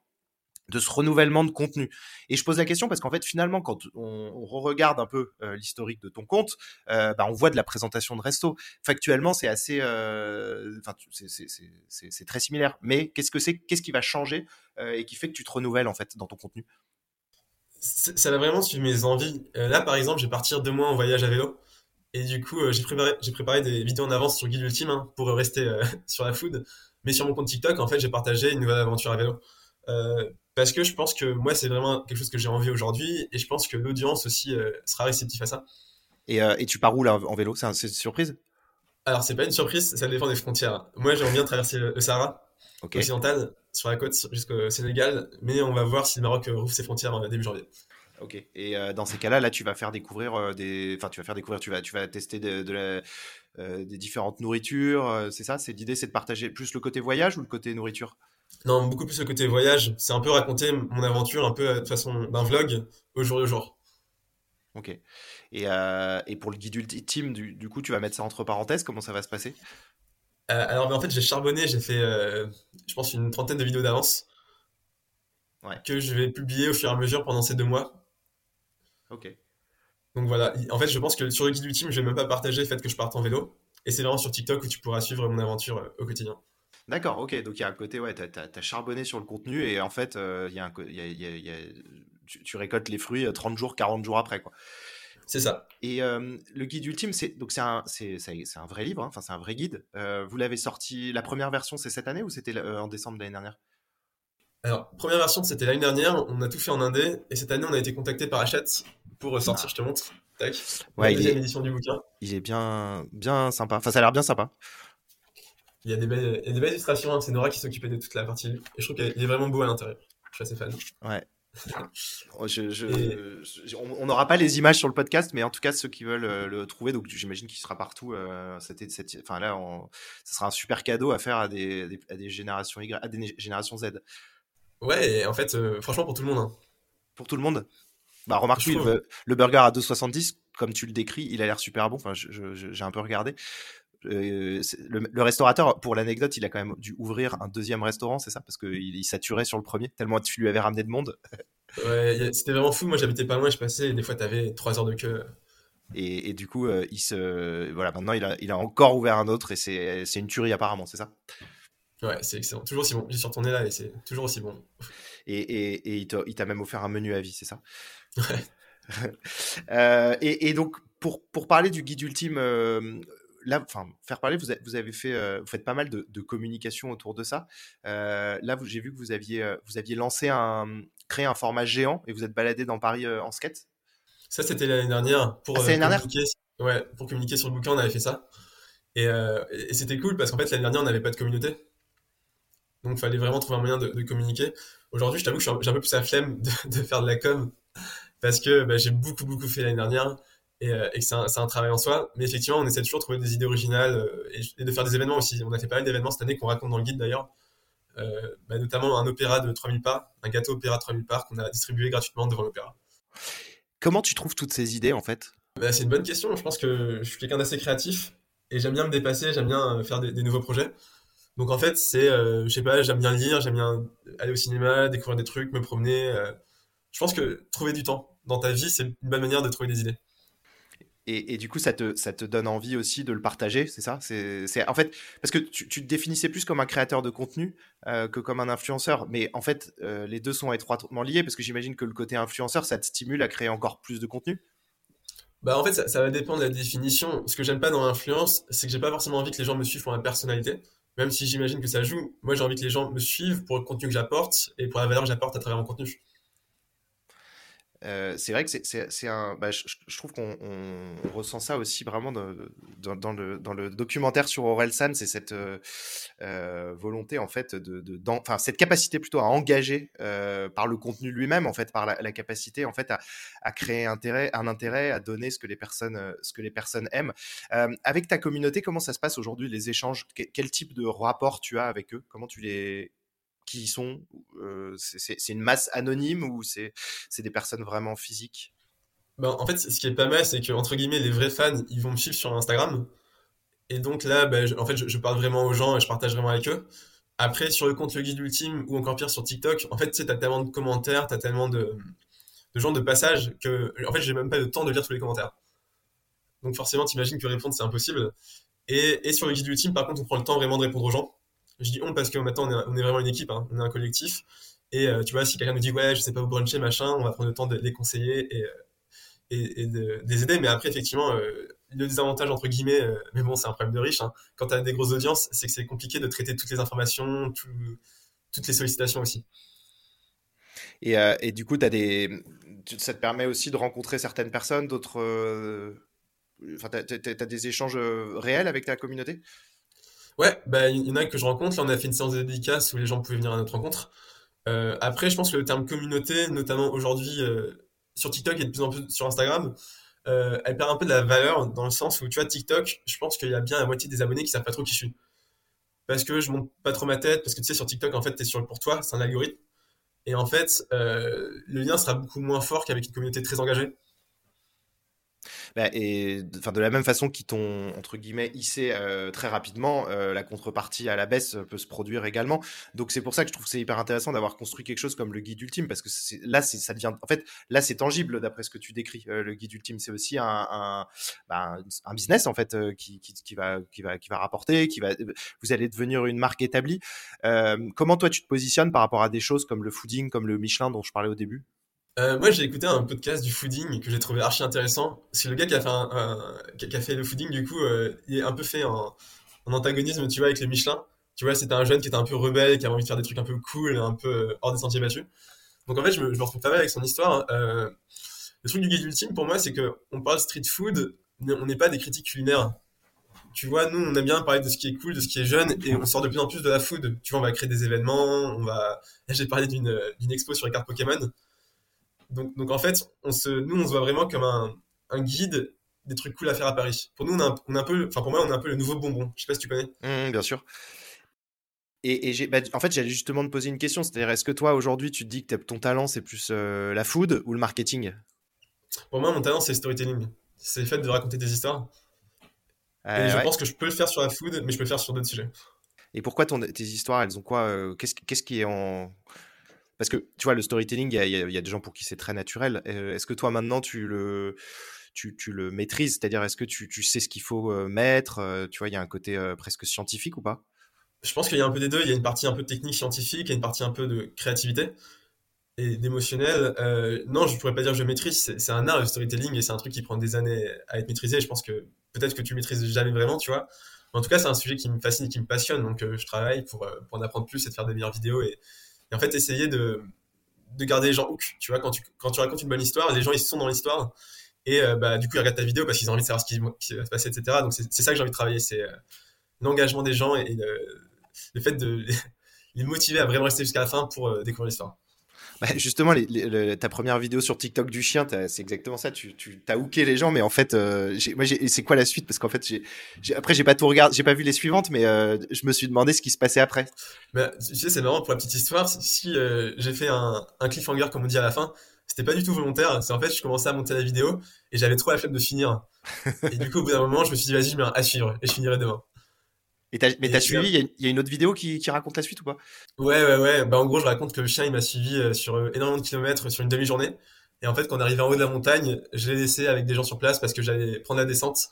de ce renouvellement de contenu. Et je pose la question parce qu'en fait, finalement, quand on, regarde un peu euh, l'historique de ton compte, euh, bah, on voit de la présentation de resto. Factuellement, c'est assez, euh, enfin, c'est très similaire. Mais qu'est-ce que c'est, qu'est-ce qui va changer et qui fait que tu te renouvelles en fait dans ton contenu? Ça va vraiment suivre mes envies. là, par exemple, je vais partir deux mois en voyage à vélo. Et du coup, j'ai préparé, j'ai préparé des vidéos en avance sur Guide Ultime hein, pour rester sur la food. Mais sur mon compte TikTok, en fait, j'ai partagé une nouvelle aventure à vélo parce que je pense que moi, c'est vraiment quelque chose que j'ai envie aujourd'hui, et je pense que l'audience aussi euh, sera réceptive à ça. Et, euh, et, tu pars où là en vélo? C'est une surprise? Alors, c'est pas une surprise, ça dépend des frontières. Moi, j'aimerais bien traverser le Sahara occidental sur la côte jusqu'au Sénégal, mais on va voir si le Maroc rouvre ses frontières début janvier. Ok. Et dans ces cas-là, là, tu vas faire découvrir des, enfin, tu vas faire découvrir, tu vas, tu vas tester de, la, des différentes nourritures. c'est ça? C'est l'idée, c'est de partager plus le côté voyage ou le côté nourriture? Non, beaucoup plus le côté voyage. C'est un peu raconter mon aventure, un peu de façon d'un vlog au jour le jour. Ok. Et, euh, et pour le guide ultime, du, du, coup, tu vas mettre ça entre parenthèses. Comment ça va se passer? Euh, Alors, en fait, j'ai charbonné. J'ai fait, euh, je pense, une trentaine de vidéos d'avance que je vais publier au fur et à mesure pendant ces deux mois. Ok. Donc voilà. En fait, je pense que sur le guide ultime, je vais même pas partager le fait que je parte en vélo. Et c'est vraiment sur TikTok où tu pourras suivre mon aventure au quotidien. D'accord, ok. Donc il y a un côté, ouais, tu as, charbonné sur le contenu et en fait, il y a un, y a, y a, tu, tu, récoltes les fruits 30 jours, 40 jours après. quoi. C'est ça. Et euh, le guide ultime, c'est donc c'est un, un vrai livre, hein, enfin c'est un vrai guide. Euh, vous l'avez sorti, la première version, c'est cette année ou c'était euh, en décembre de l'année dernière? Alors première version, c'était l'année dernière. On a tout fait en indé et cette année, on a été contacté par Hachette pour sortir. Ah. Je te montre. Tac. Ouais, la deuxième édition du bouquin. Il est bien, bien sympa. Enfin, ça a l'air bien sympa. Il y a des belles, il y a des belles illustrations. Hein. C'est Nora qui s'occupait de toute la partie. Et je trouve qu'il est vraiment beau à l'intérieur. Je suis assez fan. Ouais. Oh, on n'aura pas les images sur le podcast, mais en tout cas, ceux qui veulent euh, le trouver, donc j'imagine qu'il sera partout. Euh, c'était, enfin là, ça sera un super cadeau à faire à des, générations Y, à des générations Z. Ouais, en fait, euh, franchement, pour tout le monde. Hein. Pour tout le monde. Bah, remarque, le, burger à 2,70, comme tu le décris, il a l'air super bon. Enfin, j'ai un peu regardé. Euh, le, restaurateur, pour l'anecdote, il a quand même dû ouvrir un deuxième restaurant, c'est ça? Parce qu'il il saturait sur le premier, tellement tu lui avais ramené de monde. ouais, c'était vraiment fou. Moi, j'habitais pas loin, je passais, et des fois, t'avais trois heures de queue. Et, du coup, euh, il se, voilà, maintenant, il a, il a encore ouvert un autre, et c'est une tuerie apparemment, c'est ça? Ouais, c'est excellent. Toujours aussi bon. J'y suis retourné là, et c'est toujours aussi bon. Et, et, et il t'a même offert un menu à vie, c'est ça? Ouais. Euh, et, donc, pour, pour parler du guide ultime, là, enfin, faire parler, vous, vous avez fait, euh, vous faites pas mal de, communication autour de ça. Euh, là, j'ai vu que vous aviez, euh, vous aviez lancé un, créé un format géant et vous êtes baladé dans Paris en skate. Ça, c'était l'année dernière pour ah, communiquer. Ouais, pour communiquer sur le bouquin, on avait fait ça. Et, c'était cool parce qu'en fait, l'année dernière, on n'avait pas de communauté. Donc, il fallait vraiment trouver un moyen de, communiquer. Aujourd'hui, je t'avoue que j'ai un peu plus la flemme de, faire de la com parce que bah, j'ai beaucoup, beaucoup fait l'année dernière et, euh, et que c'est un, un, travail en soi. Mais effectivement, on essaie toujours de trouver des idées originales euh, et, de faire des événements aussi. On a fait pas mal d'événements cette année qu'on raconte dans le guide d'ailleurs. Euh, bah, notamment un opéra de 3000 parts, un gâteau opéra 3000 parts qu'on a distribué gratuitement devant l'opéra. Comment tu trouves toutes ces idées en fait? Bah, C'est une bonne question. Je pense que je suis quelqu'un d'assez créatif et j'aime bien me dépasser, j'aime bien faire des, des, nouveaux projets. Donc en fait, c'est, euh, je sais pas, j'aime bien lire, j'aime bien aller au cinéma, découvrir des trucs, me promener. Euh. je pense que trouver du temps dans ta vie, c'est une bonne manière de trouver des idées. Et, du coup, ça te, ça te donne envie aussi de le partager, c'est ça? C'est, En fait, parce que tu, te définissais plus comme un créateur de contenu euh, que comme un influenceur. Mais en fait, euh, les deux sont étroitement liés parce que j'imagine que le côté influenceur, ça te stimule à créer encore plus de contenu? Bah en fait, ça, va dépendre de la définition. Ce que j'aime pas dans l'influence, c'est que j'ai pas forcément envie que les gens me suivent pour ma personnalité. Même si j'imagine que ça joue, moi j'ai envie que les gens me suivent pour le contenu que j'apporte et pour la valeur que j'apporte à travers mon contenu. C'est vrai que c'est un. Bah, je, trouve qu'on ressent ça aussi vraiment dans, le, documentaire sur Orelsan, c'est cette volonté en fait enfin cette capacité plutôt à engager par le contenu lui-même en fait, par la, capacité en fait à, créer un intérêt, à donner ce que les personnes, ce que les personnes aiment. avec ta communauté, comment ça se passe aujourd'hui les échanges? Quel type de rapport tu as avec eux? Comment tu les qui sont C'est une masse anonyme ou c'est des personnes vraiment physiques? Ben, En fait, ce qui est pas mal, c'est que entre guillemets, les vrais fans, ils vont me suivre sur Instagram. Et donc là, ben, je, en fait, je, parle vraiment aux gens et je partage vraiment avec eux. Après, sur le compte Le Guide Ultime ou encore pire sur TikTok, en fait, tu sais, as tellement de commentaires, tu as tellement de, de gens de passage que, en fait, j'ai même pas le temps de lire tous les commentaires. Donc forcément, t'imagines que répondre, c'est impossible. Et, et, sur le guide ultime, par contre, on prend le temps vraiment de répondre aux gens. Je dis on parce que maintenant on est, vraiment une équipe, hein. on est un collectif. Et euh, tu vois, si quelqu'un nous dit ouais, je sais pas où bruncher, machin, on va prendre le temps de les conseiller et, euh, et, de, les aider. Mais après, effectivement, euh, le désavantage entre guillemets, mais bon, c'est un problème de riche. Hein. Quand tu as des grosses audiences, c'est que c'est compliqué de traiter toutes les informations, toutes les sollicitations aussi. Et, du coup, as des... ça te permet aussi de rencontrer certaines personnes, d'autres enfin, t'as, as des échanges réels avec ta communauté? Ouais, bah, il y en a que je rencontre. Là, on a fait une séance de dédicace où les gens pouvaient venir à notre rencontre. après, je pense que le terme communauté, notamment aujourd'hui sur TikTok et de plus en plus sur Instagram, elle perd un peu de la valeur dans le sens où, tu vois, TikTok, je pense qu'il y a bien la moitié des abonnés qui savent pas trop qui je suis parce que je monte pas trop ma tête, parce que tu sais, sur TikTok, en fait, tu es sur le pour toi, c'est un algorithme. Et en fait, euh, le lien sera beaucoup moins fort qu'avec une communauté très engagée. Bah, et enfin de la même façon qu'ils t'ont entre guillemets hissé euh, très rapidement, euh, la contrepartie à la baisse peut se produire également. Donc c'est pour ça que je trouve c'est hyper intéressant d'avoir construit quelque chose comme le guide ultime parce que là c'est ça devient en fait là c'est tangible d'après ce que tu décris. Euh, le guide ultime c'est aussi un un, bah, business en fait qui, qui, qui, va qui va qui va rapporter, qui va vous allez devenir une marque établie. comment toi tu te positionnes par rapport à des choses comme le fooding, comme le Michelin dont je parlais au début? Euh, moi, j'ai écouté un podcast du fooding que j'ai trouvé archi intéressant. C'est le gars qui a fait, le fooding, du coup, euh, il est un peu fait en, antagonisme, tu vois, avec les Michelin. Tu vois, c'était un jeune qui était un peu rebelle, qui avait envie de faire des trucs un peu cool, un peu euh, hors des sentiers battus. Donc en fait, je me, me retrouve pas mal avec son histoire. le truc du guide ultime, pour moi, c'est que on parle street food, mais on n'est pas des critiques culinaires. Tu vois, nous, on aime bien parler de ce qui est cool, de ce qui est jeune, et on sort de plus en plus de la food. Tu vois, on va créer des événements, on va... J'ai parlé d'une expo sur les cartes Pokémon donc, donc en fait, on se, nous, on se voit vraiment comme un, un guide des trucs cool à faire à Paris. Pour nous, on, a, on a un peu, enfin pour moi, on est un peu le nouveau bonbon. Je sais pas si tu connais. Mmh, bien sûr. Et, et bah, en fait, j'allais justement te poser une question, c'est-à-dire, est-ce que toi, aujourd'hui, tu te dis que ton talent, c'est plus euh, la food ou le marketing? Pour moi, mon talent, c'est le storytelling. C'est le fait de raconter des histoires. Euh, et je pense que je peux le faire sur la food, mais je peux le faire sur d'autres sujets. Et pourquoi ton, tes histoires, elles ont quoi euh, qu'est-ce, qu'est-ce qui est en parce que tu vois, le storytelling, il y, a, des gens pour qui c'est très naturel. Euh, est-ce que toi, maintenant, tu le, tu, le maîtrises? C'est-à-dire, est-ce que tu, sais ce qu'il faut euh, mettre euh, Tu vois, il y a un côté presque scientifique ou pas? Je pense qu'il y a un peu des deux. Il y a une partie un peu technique, scientifique, et une partie un peu de créativité et d'émotionnel. non, je pourrais pas dire que je maîtrise. C'est un art, le storytelling, et c'est un truc qui prend des années à être maîtrisé. Je pense que peut-être que tu maîtrises jamais vraiment, tu vois. en tout cas, c'est un sujet qui me fascine qui me passionne. Donc, je travaille pour, pour en apprendre plus et de faire des meilleures vidéos. Et, et en fait, essayer de, de garder les gens hook. Tu vois, quand tu, quand tu racontes une bonne histoire, les gens, ils sont dans l'histoire. Et euh, bah, du coup, ils regardent ta vidéo parce qu'ils ont envie de savoir ce qui, va se passer, etc. Donc, c'est ça que j'ai envie de travailler. C'est euh, l'engagement des gens et le, fait de les motiver à vraiment rester jusqu'à la fin pour euh, découvrir l'histoire. Bah, justement, ta première vidéo sur TikTok du chien, c'est exactement ça. Tu, tu as hooké les gens, mais en fait, euh, c'est quoi la suite? Parce qu'en fait, j'ai, après, j'ai pas tout regardé, j'ai pas vu les suivantes, mais euh, je me suis demandé ce qui se passait après. Bah, tu sais, c'est marrant pour la petite histoire. Si euh, j'ai fait un, un, cliffhanger, comme on dit à la fin, c'était pas du tout volontaire. C'est en fait, je commençais à monter la vidéo et j'avais trop la flemme de finir. et du coup, au bout d'un moment, je me suis dit, vas-y, je mets un à suivre et je finirai demain. Et mais t'as suivi, il y, a une autre vidéo qui, qui, raconte la suite ou pas? Ouais, ouais, ouais. Bah, en gros, je raconte que le chien, il m'a suivi euh, sur euh, énormément de kilomètres sur une demi-journée. Et en fait, quand on est arrivé en haut de la montagne, je l'ai laissé avec des gens sur place parce que j'allais prendre la descente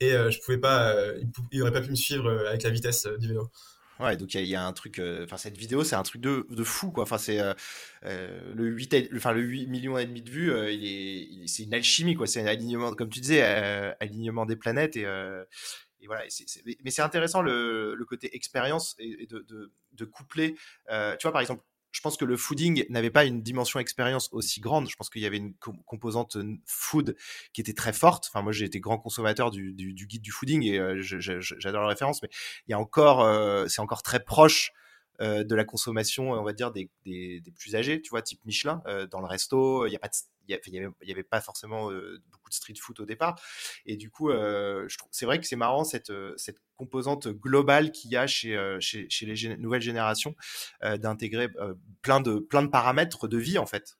et euh, je pouvais pas, il, aurait pas pu me suivre avec la vitesse du vélo. Ouais, donc il y, a un truc, enfin cette vidéo, c'est un truc de, de, fou quoi. Enfin c'est le 8, enfin le 8 millions et demi de vues, il est, c'est une alchimie quoi. C'est un alignement, comme tu disais, alignement des planètes et mais c'est intéressant le, côté expérience et, de, de, de, coupler. Euh, tu vois, par exemple, je pense que le fooding n'avait pas une dimension expérience aussi grande. Je pense qu'il y avait une composante food qui était très forte. Enfin, moi, j'ai été grand consommateur du, guide du fooding et euh, j'adore la référence, mais il y a encore, euh, c'est encore très proche de la consommation, on va dire, des, plus âgés, tu vois, type Michelin, dans le resto. Il y a pas il y, avait, pas forcément euh, beaucoup de street food au départ. Et du coup, c'est vrai que c'est marrant cette, cette composante globale qu'il y a chez, chez, les nouvelles générations d'intégrer plein, de, plein de paramètres de vie, en fait.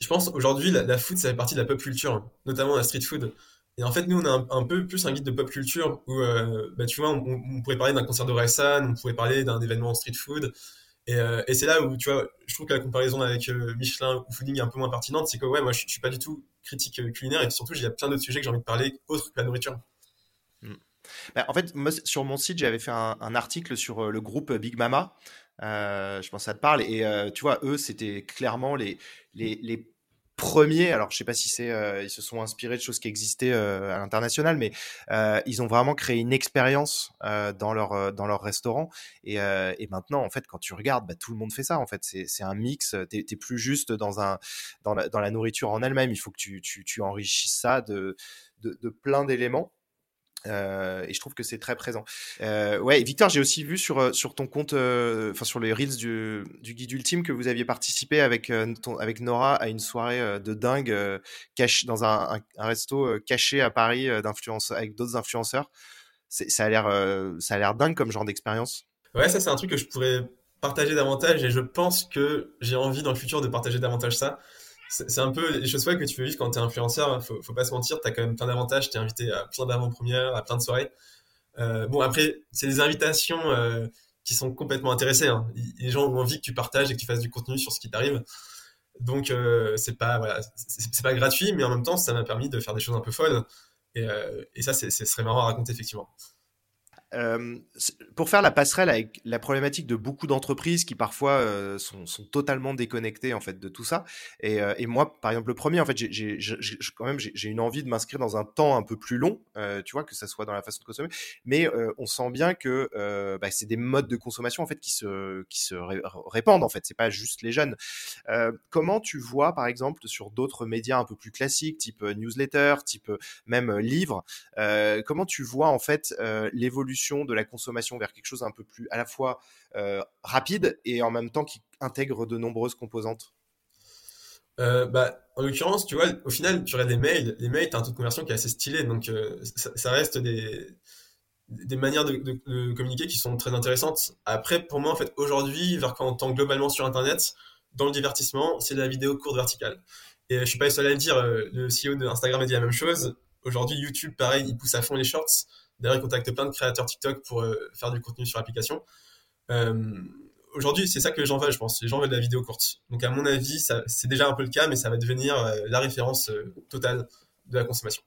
Je pense aujourd'hui, la, la food, ça fait partie de la pop culture, notamment la street food. Et en fait, nous, on a un, peu plus un guide de pop culture où, euh, bah, tu vois, on, pourrait parler d'un concert de Raysan, on pourrait parler d'un événement street food. Et, euh, et c'est là où, tu vois, je trouve que la comparaison avec euh, Michelin ou Fooding est un peu moins pertinente. C'est que, ouais, moi, je, suis pas du tout critique culinaire et surtout, il y a plein d'autres sujets que j'ai envie de parler autres que la nourriture. Hmm. Bah, en fait, sur mon site, j'avais fait un, un, article sur le groupe Big Mama. je pense que ça te parle. Et tu vois, eux, c'était clairement les, les, les premier, alors je sais pas si c'est, euh, ils se sont inspirés de choses qui existaient euh, à l'international, mais euh, ils ont vraiment créé une expérience dans leur dans leur restaurant. Et, et, maintenant, en fait, quand tu regardes, bah, tout le monde fait ça. En fait, c'est un mix. T'es es plus juste dans un dans la, dans la nourriture en elle-même. Il faut que tu, tu, tu enrichisses ça de de, de plein d'éléments. Euh, et je trouve que c'est très présent. Euh, ouais, Victor, j'ai aussi vu sur euh, sur ton compte, enfin sur les reels du, du guide ultime que vous aviez participé avec avec Nora à une soirée de dingue dans un, un, un, resto caché à Paris d'influence avec d'autres influenceurs. Ça a l'air ça a l'air dingue comme genre d'expérience. Ouais, ça c'est un truc que je pourrais partager davantage et je pense que j'ai envie dans le futur de partager davantage ça c'est un peu les choses que tu peux vivre quand tu es influenceur. Faut, faut pas se mentir, tu as quand même plein d'avantages. Tu es invité à plein d'avant-premières, à plein de soirées. Euh, bon, après, c'est des invitations euh, qui sont complètement intéressées. Hein. Les gens ont envie que tu partages et que tu fasses du contenu sur ce qui t'arrive. Donc, euh, c'est pas, voilà, pas gratuit, mais en même temps, ça m'a permis de faire des choses un peu folles. Et, euh, et ça, ce serait marrant à raconter, effectivement. Pour faire la passerelle avec la problématique de beaucoup d'entreprises qui parfois euh, sont, totalement déconnectées en fait de tout ça. Et, euh, moi, par exemple, le premier, en fait, j'ai quand même j'ai une envie de m'inscrire dans un temps un peu plus long, euh, tu vois, que ça soit dans la façon de consommer. Mais on sent bien que bah, c'est des modes de consommation en fait qui se qui se répandent en fait. C'est pas juste les jeunes. comment tu vois, par exemple, sur d'autres médias un peu plus classiques, type newsletter, type même livre, comment tu vois en fait l'évolution de la consommation vers quelque chose un peu plus à la fois euh, rapide et en même temps qui intègre de nombreuses composantes? Euh, bah, en l'occurrence, tu vois, au final, tu regardes les mails. Les mails, tu as un taux de conversion qui est assez stylé. Donc, euh, ça, reste des, des manières de, communiquer qui sont très intéressantes. Après, pour moi, en fait, aujourd'hui, vers quand on tend globalement sur Internet, dans le divertissement, c'est la vidéo courte verticale. Et je suis pas le seul à le dire. Le CEO d'Instagram a dit la même chose. Aujourd'hui, YouTube, pareil, il pousse à fond les shorts. D'ailleurs, ils contactent plein de créateurs TikTok pour euh, faire du contenu sur l'application. Euh, aujourd'hui, c'est ça que les gens veulent, je pense. Les gens veulent de la vidéo courte. Donc, à mon avis, c'est déjà un peu le cas, mais ça va devenir euh, la référence totale de la consommation.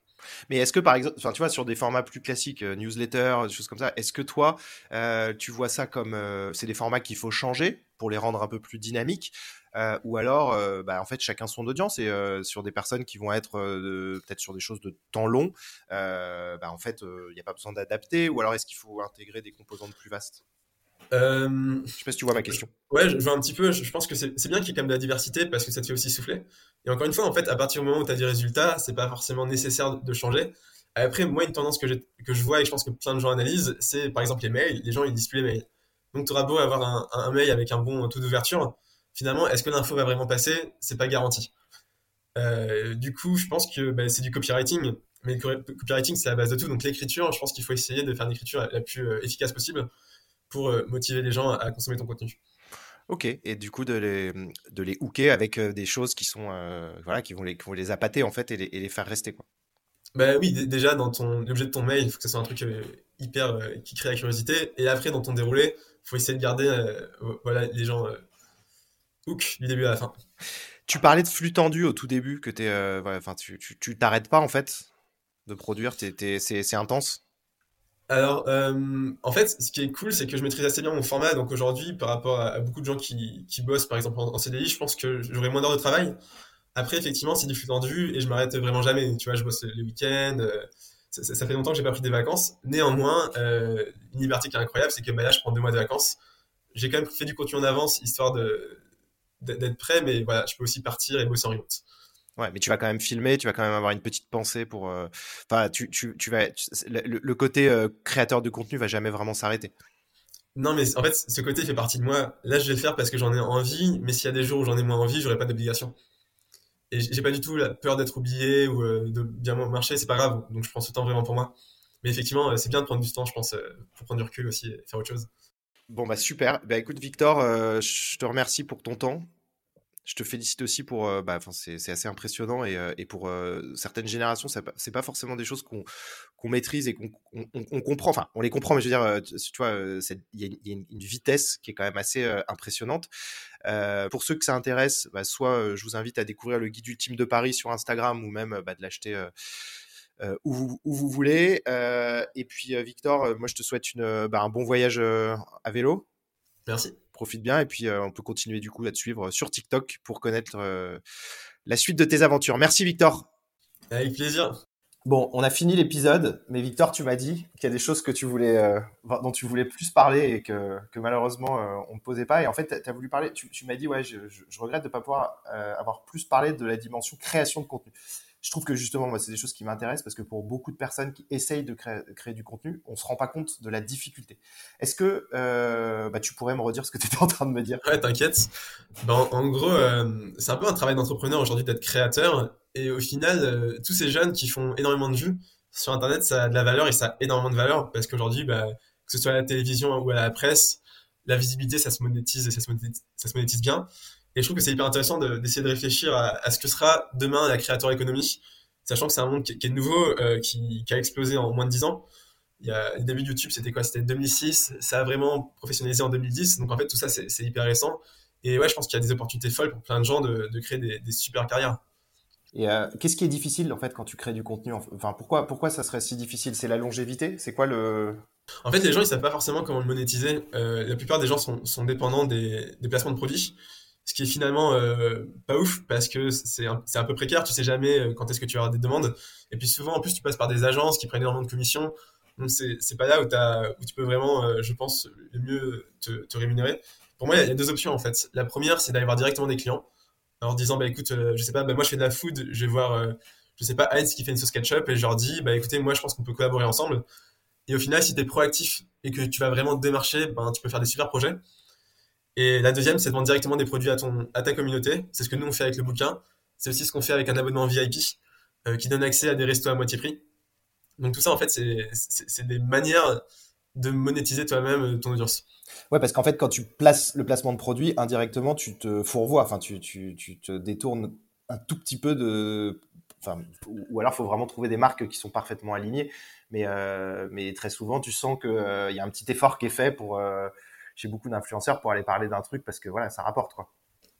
Mais est-ce que par exemple, tu vois, sur des formats plus classiques, euh, newsletter, des choses comme ça, est-ce que toi, tu vois ça comme c'est des formats qu'il faut changer pour les rendre un peu plus dynamiques, ou alors, bah, en fait, chacun son audience et sur des personnes qui vont être peut-être sur des choses de temps long, bah, en fait, il n'y a pas besoin d'adapter, ou alors est-ce qu'il faut intégrer des composantes plus vastes? Euh, je sais pas si tu vois ma question. Ouais, je, vois un petit peu. Je, pense que c'est bien qu'il y ait quand même de la diversité parce que ça te fait aussi souffler. Et encore une fois, en fait, à partir du moment où tu as des résultats, c'est pas forcément nécessaire de changer. Après, moi, une tendance que, que je vois et je pense que plein de gens analysent, c'est par exemple les mails. Les gens, ils lisent plus les mails. Donc, tu auras beau avoir un, un, mail avec un bon taux d'ouverture. Finalement, est-ce que l'info va vraiment passer? C'est pas garanti. Euh, du coup, je pense que bah, c'est du copywriting. Mais le copywriting, c'est la base de tout. Donc, l'écriture, je pense qu'il faut essayer de faire une écriture la plus euh, efficace possible pour euh, motiver les gens à consommer ton contenu. Ok, et du coup de les, de les hooker avec des choses qui sont euh, voilà qui vont les qui vont les appâter en fait et les, et les faire rester quoi. Bah oui, déjà dans ton l'objet de ton mail, il faut que ce soit un truc euh, hyper euh, qui crée la curiosité et après dans ton déroulé, il faut essayer de garder euh, voilà les gens hook du début à la fin. Tu parlais de flux tendu au tout début que voilà, enfin tu tu t'arrêtes pas en fait de produire, c'est intense? Alors, euh, en fait, ce qui est cool, c'est que je maîtrise assez bien mon format. Donc aujourd'hui, par rapport à, à, beaucoup de gens qui, qui bossent, par exemple, en, en CDI, je pense que j'aurai moins d'heures de travail. Après, effectivement, c'est du flux tendu et je m'arrête vraiment jamais. Tu vois, je bosse les week-ends. Euh, ça, ça, fait longtemps que j'ai pas pris des vacances. Néanmoins, euh, une liberté qui est incroyable, c'est que bah, là, je prends deux mois de vacances. J'ai quand même fait du contenu en avance, histoire de d'être prêt, mais voilà, je peux aussi partir et bosser en remote. Ouais, mais tu vas quand même filmer, tu vas quand même avoir une petite pensée pour. Euh, enfin, euh... tu, tu, tu, vas. Tu... Le, le, côté euh, créateur de contenu va jamais vraiment s'arrêter. Non, mais en fait, ce côté fait partie de moi. Là, je vais le faire parce que j'en ai envie, mais s'il y a des jours où j'en ai moins envie, j'aurai pas d'obligation. Et j'ai pas du tout la peur d'être oublié ou euh, de bien marcher, c'est pas grave. Donc je prends ce temps vraiment pour moi. Mais effectivement, c'est bien de prendre du temps, je pense, pour prendre du recul aussi et faire autre chose. Bon, bah super. Bah écoute, Victor, je te remercie pour ton temps je te félicite aussi pour, euh, bah, c'est assez impressionnant et, euh, et pour euh, certaines générations, c'est pas forcément des choses qu'on qu'on maîtrise et qu'on on, on comprend. Enfin, on les comprend, mais je veux dire, tu, vois, il y, a une, une vitesse qui est quand même assez impressionnante. pour ceux que ça intéresse, bah, soit je vous invite à découvrir le guide ultime de Paris sur Instagram ou même bah, de l'acheter. Euh, où, vous, où, vous, voulez. Euh, et puis, Victor, moi, je te souhaite une, bah, un bon voyage à vélo. Merci profite bien et puis euh, on peut continuer du coup à te suivre sur TikTok pour connaître euh, la suite de tes aventures. Merci Victor. Avec plaisir. Bon, on a fini l'épisode, mais Victor, tu m'as dit qu'il y a des choses que tu voulais, euh, dont tu voulais plus parler et que, que malheureusement euh, on ne posait pas. Et en fait, tu as voulu parler, tu, tu m'as dit, ouais, je, je, je regrette de ne pas pouvoir euh, avoir plus parlé de la dimension création de contenu. Je trouve que justement, moi, c'est des choses qui m'intéressent parce que pour beaucoup de personnes qui essayent de créer, du contenu, on se rend pas compte de la difficulté. Est-ce que euh, bah, tu pourrais me redire ce que tu étais en train de me dire? Ouais, t'inquiète. Ben, en gros, euh, c'est un peu un travail d'entrepreneur aujourd'hui d'être créateur. Et au final, euh, tous ces jeunes qui font énormément de vues sur Internet, ça a de la valeur et ça a énormément de valeur parce qu'aujourd'hui, bah, que ce soit à la télévision ou à la presse, la visibilité, ça se monétise et ça se monétise bien. Et je trouve que c'est hyper intéressant d'essayer de, réfléchir à, à, ce que sera demain la créateur économie, sachant que c'est un monde qui, qui, est nouveau, euh, qui, qui, a explosé en moins de 10 ans. Il y a, le début de YouTube, c'était quoi? C'était 2006, ça a vraiment professionnalisé en 2010. Donc en fait, tout ça, c'est hyper récent. Et ouais, je pense qu'il y a des opportunités folles pour plein de gens de, de créer des, des, super carrières. Et euh, qu'est-ce qui est difficile en fait quand tu crées du contenu? Enfin, pourquoi, pourquoi ça serait si difficile? C'est la longévité? C'est quoi le En fait, les gens ils savent pas forcément comment le monétiser. Euh, la plupart des gens sont, sont dépendants des, des placements de produits ce qui est finalement euh, pas ouf parce que c'est un, un, peu précaire, tu sais jamais euh, quand est-ce que tu vas avoir des demandes. Et puis souvent, en plus, tu passes par des agences qui prennent énormément de commissions. Donc c'est pas là où, as, où tu peux vraiment, euh, je pense, le mieux te, rémunérer. Pour moi, il y, a deux options en fait. La première, c'est d'aller voir directement des clients en leur disant, bah écoute, je sais pas, bah, moi je fais de la food, je vais voir, je sais pas, Heinz qui fait une sauce ketchup et je leur dis, bah écoutez, moi je pense qu'on peut collaborer ensemble. Et au final, si tu es proactif et que tu vas vraiment démarcher, ben, tu peux faire des super projets. Et la deuxième, c'est de vendre directement des produits à, ton, à ta communauté. C'est ce que nous, on fait avec le bouquin. C'est aussi ce qu'on fait avec un abonnement VIP euh, qui donne accès à des restos à moitié prix. Donc tout ça, en fait, c'est des manières de monétiser toi-même ton audience. Ouais, parce qu'en fait, quand tu places le placement de produit, indirectement, tu te fourvoies, enfin, tu, tu, tu te détournes un tout petit peu de... Enfin, ou alors, il faut vraiment trouver des marques qui sont parfaitement alignées. Mais, euh, mais très souvent, tu sens qu'il euh, y a un petit effort qui est fait pour... Euh, j'ai beaucoup d'influenceurs pour aller parler d'un truc parce que voilà, ça rapporte quoi.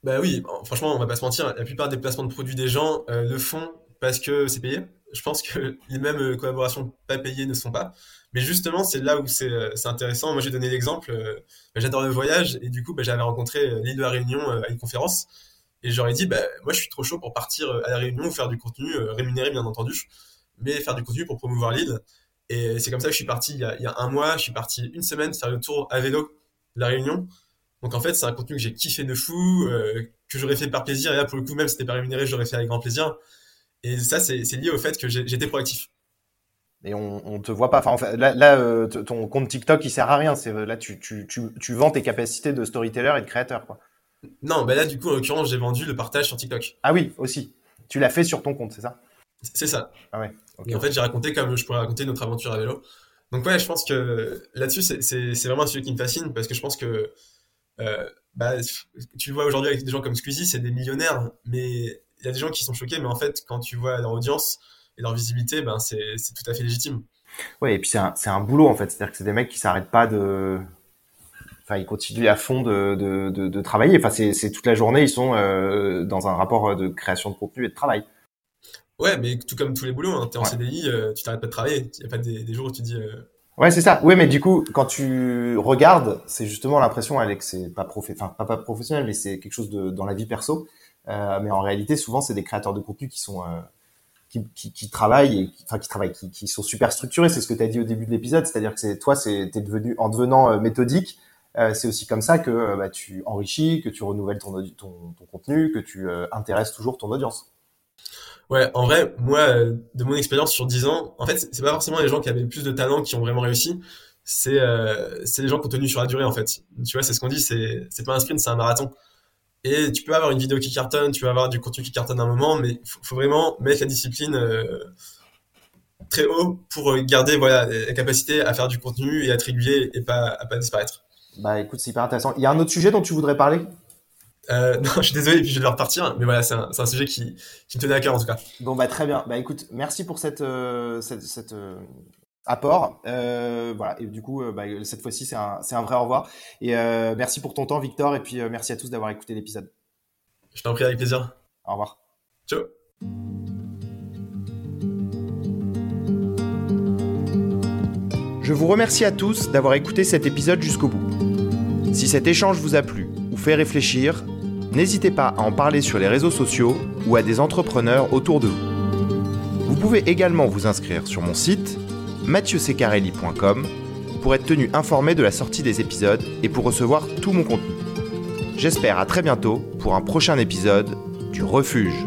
Bah oui, franchement, on va pas se mentir, la plupart des placements de produits des gens euh, le font parce que c'est payé. Je pense que les mêmes euh, collaborations pas payées ne sont pas. Mais justement, c'est là où c'est euh, intéressant. Moi, j'ai donné l'exemple. Bah, J'adore le voyage et du coup, bah, j'avais rencontré l'île de la Réunion à une conférence et j'aurais dit, bah, moi, je suis trop chaud pour partir à la Réunion, faire du contenu rémunéré, bien entendu, mais faire du contenu pour promouvoir l'île. Et c'est comme ça que je suis parti il y, a, il y, a, un mois. Je suis parti une semaine faire le tour à vélo la Réunion. Donc en fait, c'est un contenu que j'ai kiffé de fou, euh, que j'aurais fait par plaisir. Et là, pour le coup, même si c'était pas rémunéré, j'aurais fait avec grand plaisir. Et ça, c'est lié au fait que j'étais proactif. Et on, on te voit pas. Enfin, en fait, là, là euh, ton compte TikTok, il sert à rien. C'est là, tu, tu, tu, tu vends tes capacités de storyteller et de créateur, quoi. Non, bah là, du coup, en l'occurrence, j'ai vendu le partage sur TikTok. Ah oui, aussi. Tu l'as fait sur ton compte, c'est ça? C'est ça. Ah ouais. Okay. Et en fait, j'ai raconté comme je pourrais raconter notre aventure à vélo. Donc ouais, je pense que là-dessus, c'est vraiment un sujet qui me fascine parce que je pense que euh, bah, tu vois aujourd'hui avec des gens comme Squeezie, c'est des millionnaires, mais il y a des gens qui sont choqués, mais en fait, quand tu vois leur audience et leur visibilité, ben c'est tout à fait légitime. Ouais, et puis c'est un, un, boulot en fait, c'est-à-dire que c'est des mecs qui s'arrêtent pas de. Enfin, ils continuent à fond de, de, de, de travailler. Enfin, c'est toute la journée, ils sont euh, dans un rapport de création de contenu et de travail. Ouais, mais tout comme tous les boulots, hein, tu es en ouais. CDI, euh, tu t'arrêtes pas de travailler. Il n'y a pas des, des, jours où tu dis. Euh... Ouais, c'est ça. Ouais, mais du coup, quand tu regardes, c'est justement l'impression, Alex, c'est pas, prof... enfin, pas, pas professionnel, mais c'est quelque chose de, dans la vie perso. Euh, mais en réalité, souvent, c'est des créateurs de contenu qui sont. Euh, qui, qui, qui, travaillent et qui, enfin qui travaillent qui, qui sont super structurés c'est ce que tu as dit au début de l'épisode c'est-à-dire que c'est toi c'est t'es devenu en devenant euh, méthodique euh, c'est aussi comme ça que bah, tu enrichis que tu renouvelles ton, ton, ton contenu que tu euh, intéresses toujours ton audience Ouais, en vrai, moi, de mon expérience sur 10 ans, en fait, c'est pas forcément les gens qui avaient le plus de talent qui ont vraiment réussi. C'est euh, les gens qui ont tenu sur la durée, en fait. Tu vois, c'est ce qu'on dit, c'est pas un sprint, c'est un marathon. Et tu peux avoir une vidéo qui cartonne, tu peux avoir du contenu qui cartonne à un moment, mais il faut, vraiment mettre la discipline euh, très haut pour garder voilà, la capacité à faire du contenu et à être et pas, à pas disparaître. Bah écoute, c'est hyper intéressant. Il y a un autre sujet dont tu voudrais parler? Euh, non, je suis désolé, et puis je vais devoir partir, mais voilà, c'est un, un, sujet qui, qui me tenait à cœur en tout cas. Bon, bah très bien. Bah écoute, merci pour cette, euh, cette, cette euh, apport. Euh, voilà, et du coup, bah, cette fois-ci, c'est un, un vrai au revoir. Et merci pour ton temps, Victor, et puis merci à tous d'avoir écouté l'épisode. Je t'en prie, avec plaisir. Au revoir. Ciao. Je vous remercie à tous d'avoir écouté cet épisode jusqu'au bout. Si cet échange vous a plu ou fait réfléchir, n'hésitez pas à en parler sur les réseaux sociaux ou à des entrepreneurs autour de vous. Vous pouvez également vous inscrire sur mon site mathieusecarelli.com pour être tenu informé de la sortie des épisodes et pour recevoir tout mon contenu. J'espère à très bientôt pour un prochain épisode du Refuge.